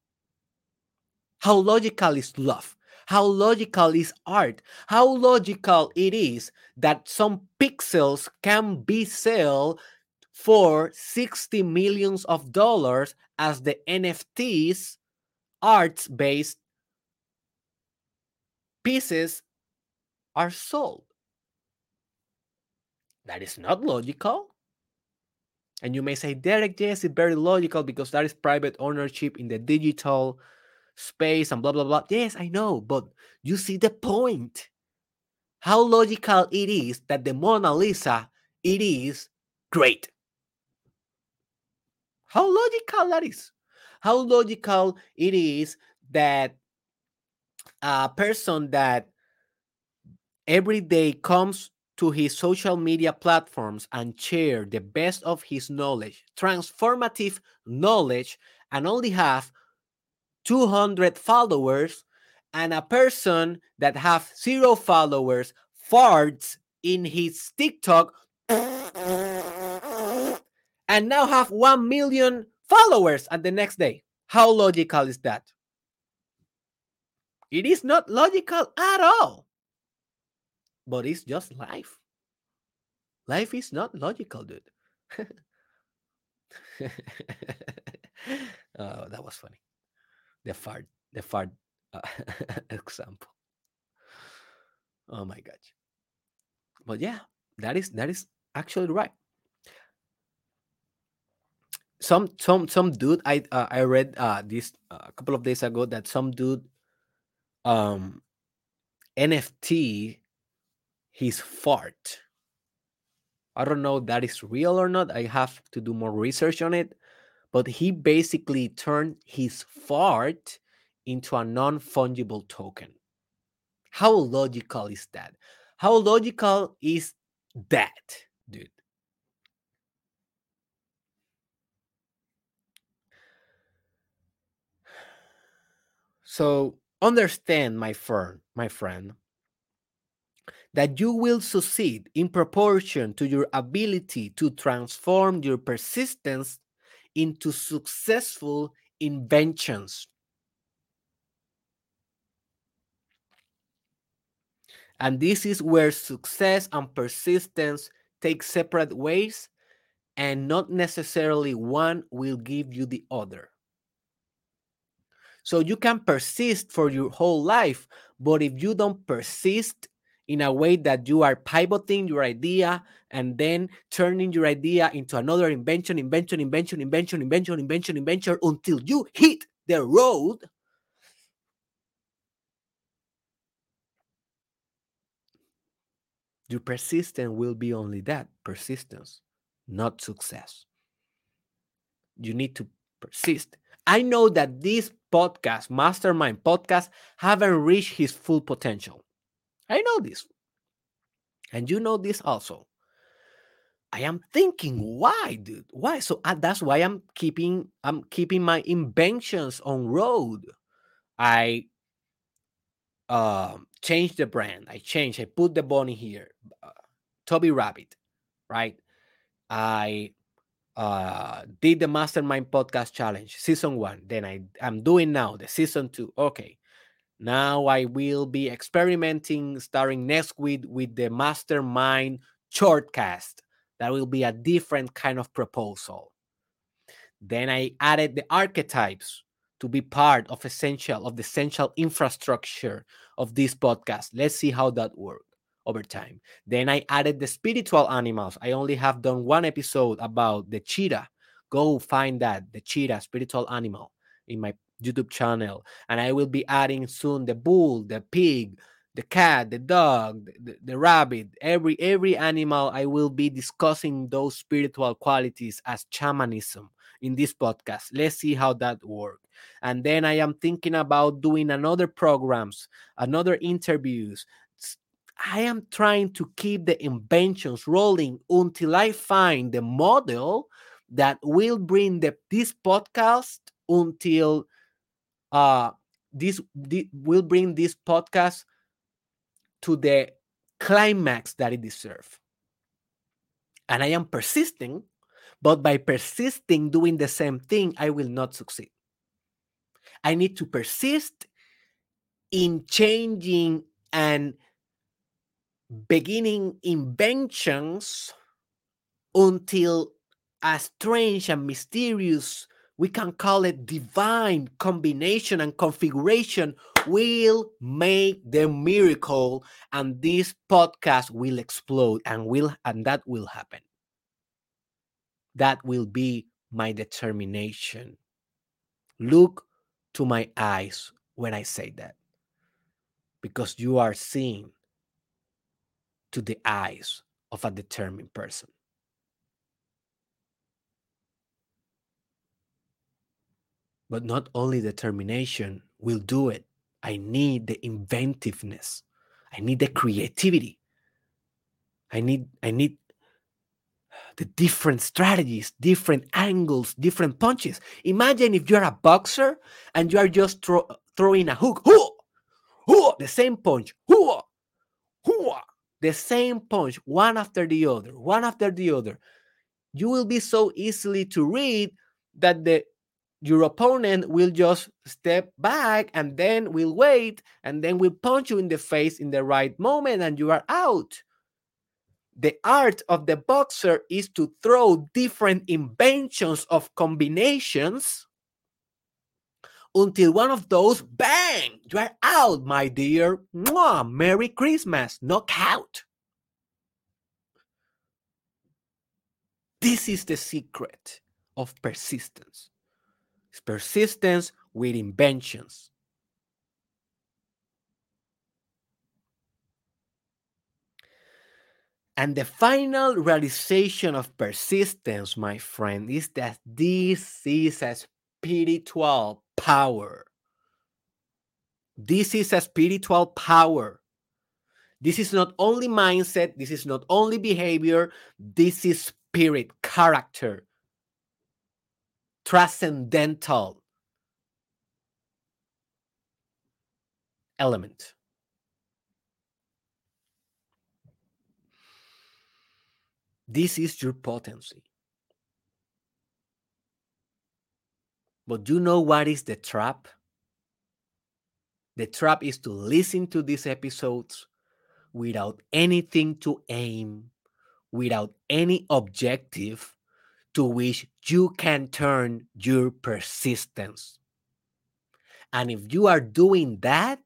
How logical is love? How logical is art? How logical it is that some pixels can be sold for 60 millions of dollars as the NFTs, arts based pieces are sold. That is not logical. And you may say, Derek, yes, it's very logical because that is private ownership in the digital space and blah, blah, blah. Yes, I know, but you see the point. How logical it is that the Mona Lisa, it is great. How logical that is. How logical it is that a person that every day comes to his social media platforms and share the best of his knowledge, transformative knowledge, and only have 200 followers, and a person that have zero followers farts in his TikTok and now have 1 million followers and the next day. How logical is that? It is not logical at all. But it's just life. Life is not logical, dude. oh, that was funny. The fart, the fart uh, example. Oh my god. But yeah, that is that is actually right. Some some some dude I uh, I read uh, this uh, a couple of days ago that some dude um NFT his fart. I don't know that is real or not. I have to do more research on it. But he basically turned his fart into a non fungible token. How logical is that? How logical is that, dude? So understand, my friend, my friend, that you will succeed in proportion to your ability to transform your persistence into successful inventions. And this is where success and persistence take separate ways, and not necessarily one will give you the other. So you can persist for your whole life, but if you don't persist in a way that you are pivoting your idea and then turning your idea into another invention, invention, invention, invention, invention, invention, invention until you hit the road. Your persistence will be only that persistence, not success. You need to persist. I know that this podcast, Mastermind podcast, haven't reached his full potential. I know this. And you know this also. I am thinking, why, dude? Why? So uh, that's why I'm keeping I'm keeping my inventions on road. I uh, changed the brand. I changed. I put the bunny here, uh, Toby Rabbit, right? I uh, did the Mastermind Podcast Challenge season one. Then I I'm doing now the season two. Okay, now I will be experimenting starting next week with the Mastermind Shortcast. That will be a different kind of proposal. Then I added the archetypes to be part of essential of the essential infrastructure of this podcast. Let's see how that works over time. Then I added the spiritual animals. I only have done one episode about the cheetah. Go find that the cheetah spiritual animal in my YouTube channel. And I will be adding soon the bull, the pig, the cat, the dog, the, the, rabbit, every every animal. I will be discussing those spiritual qualities as shamanism in this podcast. Let's see how that works. And then I am thinking about doing another programs, another interviews. I am trying to keep the inventions rolling until I find the model that will bring the, this podcast until uh, this, this will bring this podcast to the climax that it deserves. And I am persisting, but by persisting doing the same thing, I will not succeed. I need to persist in changing and beginning inventions until a strange and mysterious we can call it divine combination and configuration will make the miracle and this podcast will explode and will and that will happen. That will be my determination. Look to my eyes when i say that because you are seeing to the eyes of a determined person But not only determination will do it. I need the inventiveness. I need the creativity. I need I need the different strategies, different angles, different punches. Imagine if you're a boxer and you are just throw, throwing a hook, hoo, hoo, the same punch, hoo, hoo, the same punch, one after the other, one after the other, you will be so easily to read that the your opponent will just step back and then will wait and then will punch you in the face in the right moment and you are out. The art of the boxer is to throw different inventions of combinations until one of those, bang, you are out, my dear. Mwah, Merry Christmas, knockout. This is the secret of persistence. It's persistence with inventions. And the final realization of persistence, my friend, is that this is a spiritual power. This is a spiritual power. This is not only mindset, this is not only behavior, this is spirit, character, transcendental element. This is your potency. But you know what is the trap? The trap is to listen to these episodes without anything to aim, without any objective to which you can turn your persistence. And if you are doing that,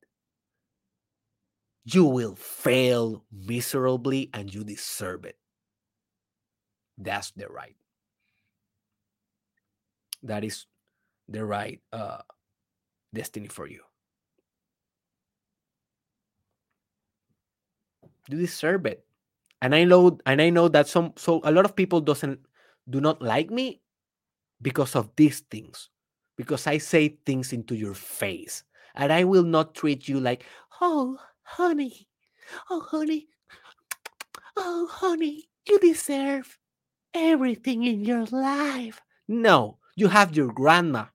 you will fail miserably and you deserve it. That's the right. That is the right uh, destiny for you. You deserve it. And I know and I know that some so a lot of people doesn't do not like me because of these things. Because I say things into your face. And I will not treat you like, oh, honey, oh, honey, oh, honey, you deserve everything in your life. No, you have your grandma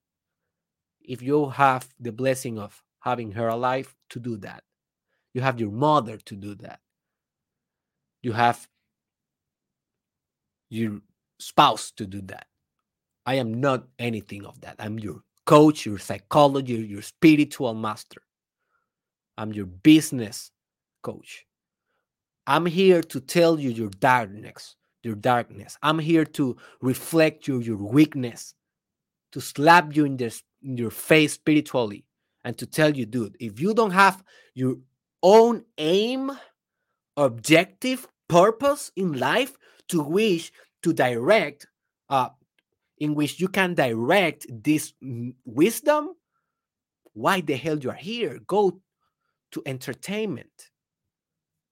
if you have the blessing of having her alive to do that. You have your mother to do that. You have your spouse to do that. I am not anything of that. I'm your coach, your psychologist, your spiritual master. I'm your business coach. I'm here to tell you your darkness, your darkness. I'm here to reflect you your weakness, to slap you in the in your face spiritually and to tell you, dude, if you don't have your own aim, objective, purpose in life to which to direct, uh, in which you can direct this wisdom, why the hell you are here? Go to entertainment.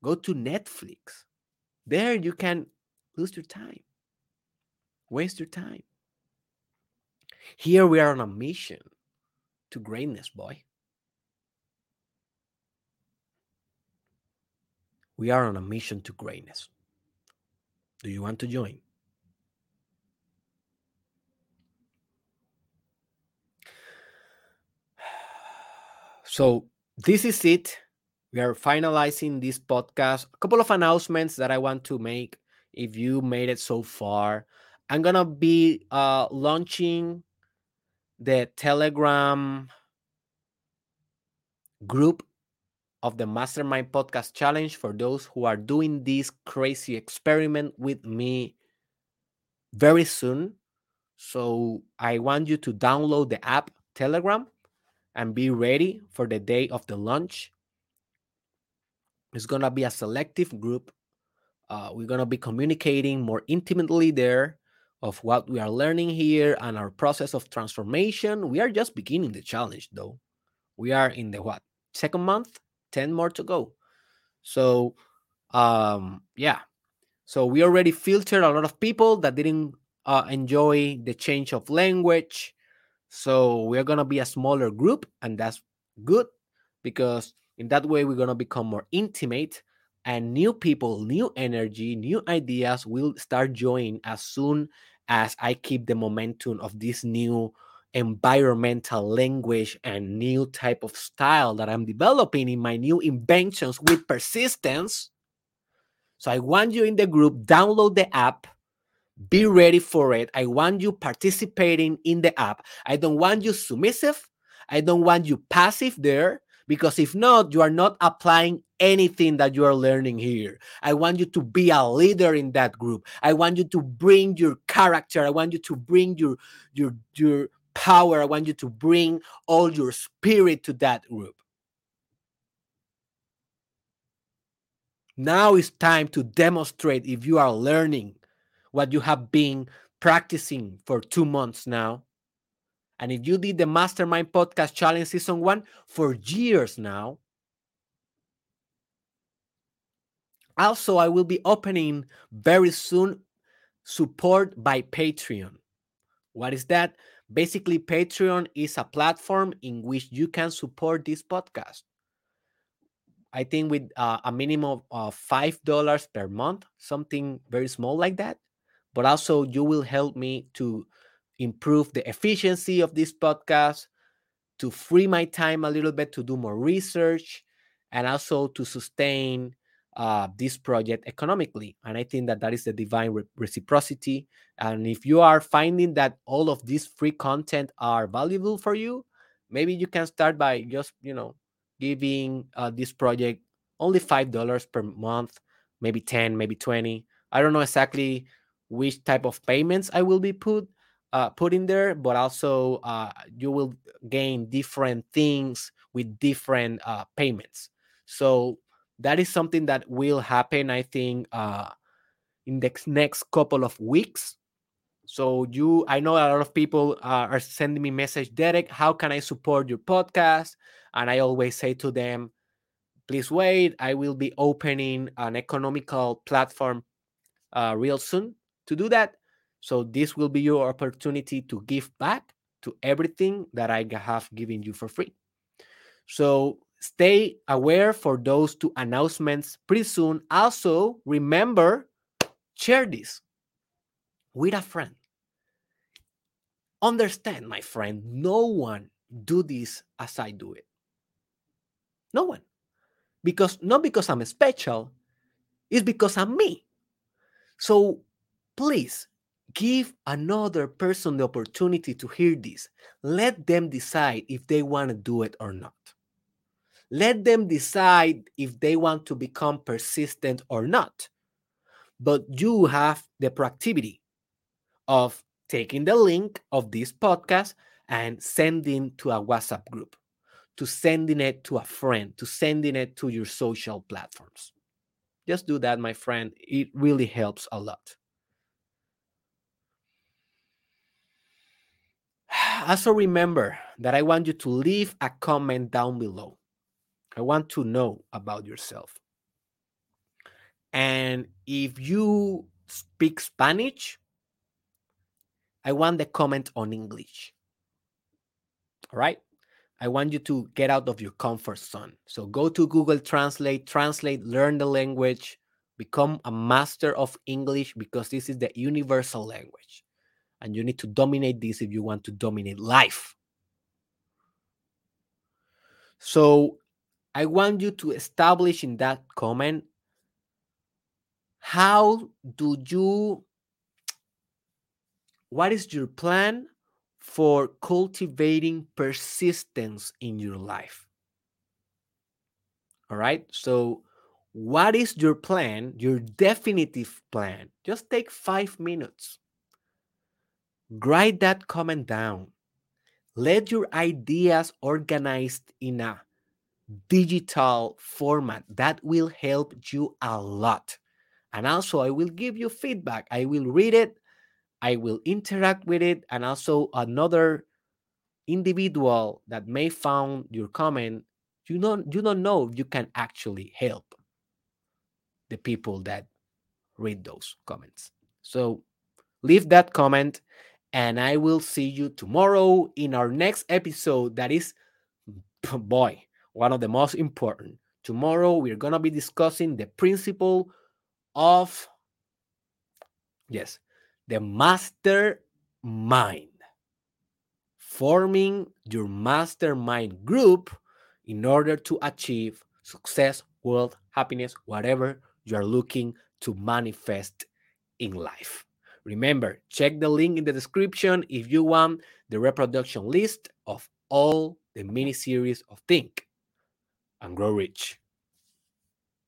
Go to Netflix. There you can lose your time, waste your time. Here we are on a mission to greatness, boy. We are on a mission to greatness. Do you want to join? So, this is it. We are finalizing this podcast. A couple of announcements that I want to make if you made it so far. I'm to be uh, launching the Telegram group of the Mastermind Podcast Challenge for those who are doing this crazy experiment with me very soon. So I want you to download the app Telegram and be ready for the day of the launch. It's going to be a selective group. Uh, we're going to be communicating more intimately there of what we are learning here and our process of transformation. We are just beginning the challenge, though. We are in the what second month, 10 more to go. So, um, yeah. So we already filtered a lot of people that didn't uh, enjoy the change of language. So we're gonna be a smaller group, and that's good because in that way we're gonna become more intimate and new people, new energy, new ideas will start joining as soon as I keep the momentum of this new environmental language and new type of style that I'm developing in my new inventions with persistence. So I want you in the group, download the app, be ready for it. I want you participating in the app. I don't want you submissive. I don't want you passive there because if not, you are not applying anything that you are learning here. I want you to be a leader in that group. I want you to bring your character. I want you to bring your your your power. I want you to bring all your spirit to that group. Now it's time to demonstrate if you are learning what you have been practicing for two months now. And if you did the Mastermind Podcast Challenge Season 1 for years now, also, I will be opening very soon support by Patreon. What is that? Basically, Patreon is a platform in which you can support this podcast. I think with uh, a minimum of $5 per month, something very small like that. But also, you will help me to improve the efficiency of this podcast, to free my time a little bit to do more research, and also to sustain uh, this project economically. And I think that that is the divine re- reciprocity. And if you are finding that all of this free content are valuable for you, maybe you can start by just, you know, giving uh, this project only $5 per month, maybe 10, maybe 20. I don't know exactly which type of payments I will be put uh, put in there, but also uh, you will gain different things with different uh, payments. So that is something that will happen, I think, uh, in the next couple of weeks. So you, I know a lot of people uh, are sending me message, Derek, how can I support your podcast? And I always say to them, please wait. I will be opening an economical platform uh, real soon to do that. So this will be your opportunity to give back to everything that I have given you for free. So stay aware for those two announcements pretty soon. Also, remember, share this with a friend. Understand, my friend, no one do this as I do it. No one. Because not because I'm special, it's because I'm me. So please give another person the opportunity to hear this. Let them decide if they want to do it or not. Let them decide if they want to become persistent or not. But you have the proactivity of taking the link of this podcast and sending to a WhatsApp group, to sending it to a friend, to sending it to your social platforms. Just do that, my friend. It really helps a lot. Also, remember that I want you to leave a comment down below. I want to know about yourself. And if you speak Spanish, I want the comment on English. All right. I want you to get out of your comfort zone. So go to Google Translate, translate, learn the language, become a master of English because this is the universal language. And you need to dominate this if you want to dominate life. So I want you to establish in that comment how do you what is your plan for cultivating persistence in your life? All right so what is your plan your definitive plan? Just take 5 minutes write that comment down. Let your ideas organized in a digital format that will help you a lot. And also i will give you feedback. I will read it. I will interact with it. And also another individual that may found your comment you don't you don't know if you can actually help the people that read those comments. So leave that comment and i will see you tomorrow in our next episode that is boy one of the most important. Tomorrow, we're going to be discussing the principle of, yes, the master mind. Forming your mastermind group in order to achieve success, wealth, happiness, whatever you are looking to manifest in life. Remember, check the link in the description if you want the reproduction list of all the mini series of Think and Grow Rich.